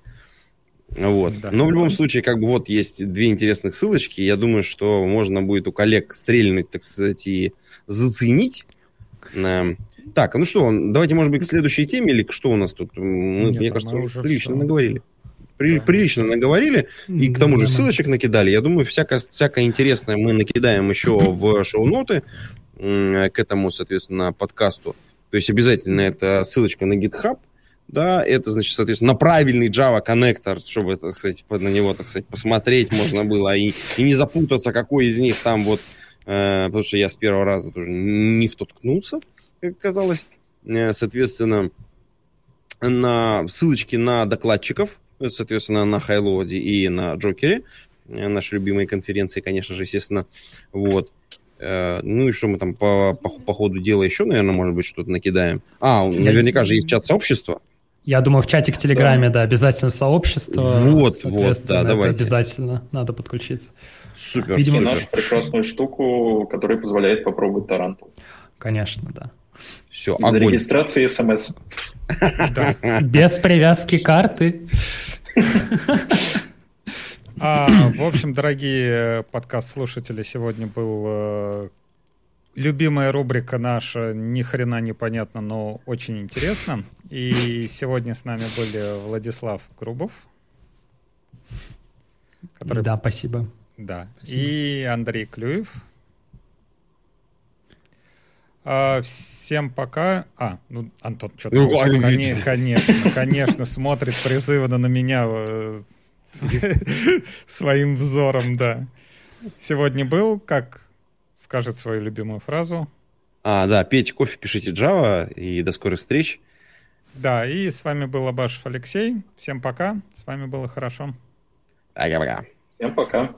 Вот. Да, Но в любом случае, как бы вот есть две интересных ссылочки. Я думаю, что можно будет у коллег стрельнуть, так сказать, и заценить. Так, ну что, давайте, может быть, к следующей теме или что у нас тут? Мы, Нет, мне кажется, уже прилично все. наговорили при, прилично наговорили, и к тому же ссылочек накидали. Я думаю, всякое, всякое интересное мы накидаем еще в шоу-ноты к этому, соответственно, подкасту. То есть обязательно это ссылочка на GitHub, да, это, значит, соответственно, на правильный Java коннектор, чтобы, так сказать, на него, так сказать, посмотреть можно было и, и не запутаться, какой из них там вот, э, потому что я с первого раза тоже не в тот ткнулся, как оказалось. Э, соответственно, на ссылочки на докладчиков, соответственно, на Хайлоде и на Джокере, э, нашей любимой конференции, конечно же, естественно, вот. Э, ну и что мы там по, по, по ходу дела еще, наверное, может быть, что-то накидаем. А, наверняка же есть чат сообщества. Я думаю, в чатик в Телеграме, да, да обязательно сообщество. Вот, вот, да, давайте. обязательно надо подключиться. Супер. Видимо, и нашу прекрасную штуку, которая позволяет попробовать Тарантул. Конечно, да. Все, огонь. регистрации смс. Без привязки карты. А, в общем, дорогие подкаст-слушатели, сегодня был э, любимая рубрика наша «Ни хрена непонятно, но очень интересно». И сегодня с нами были Владислав Грубов, который... Да, спасибо. Да. Спасибо. И Андрей Клюев. А, всем пока. А, ну, Антон, что-то... Ну, конечно, конечно, конечно, смотрит призывно на меня э, своим взором, да. Сегодня был, как скажет свою любимую фразу. А, да, пейте кофе, пишите Java, и до скорых встреч. Да, и с вами был Абашев Алексей. Всем пока, с вами было хорошо. Пока-пока. Всем пока.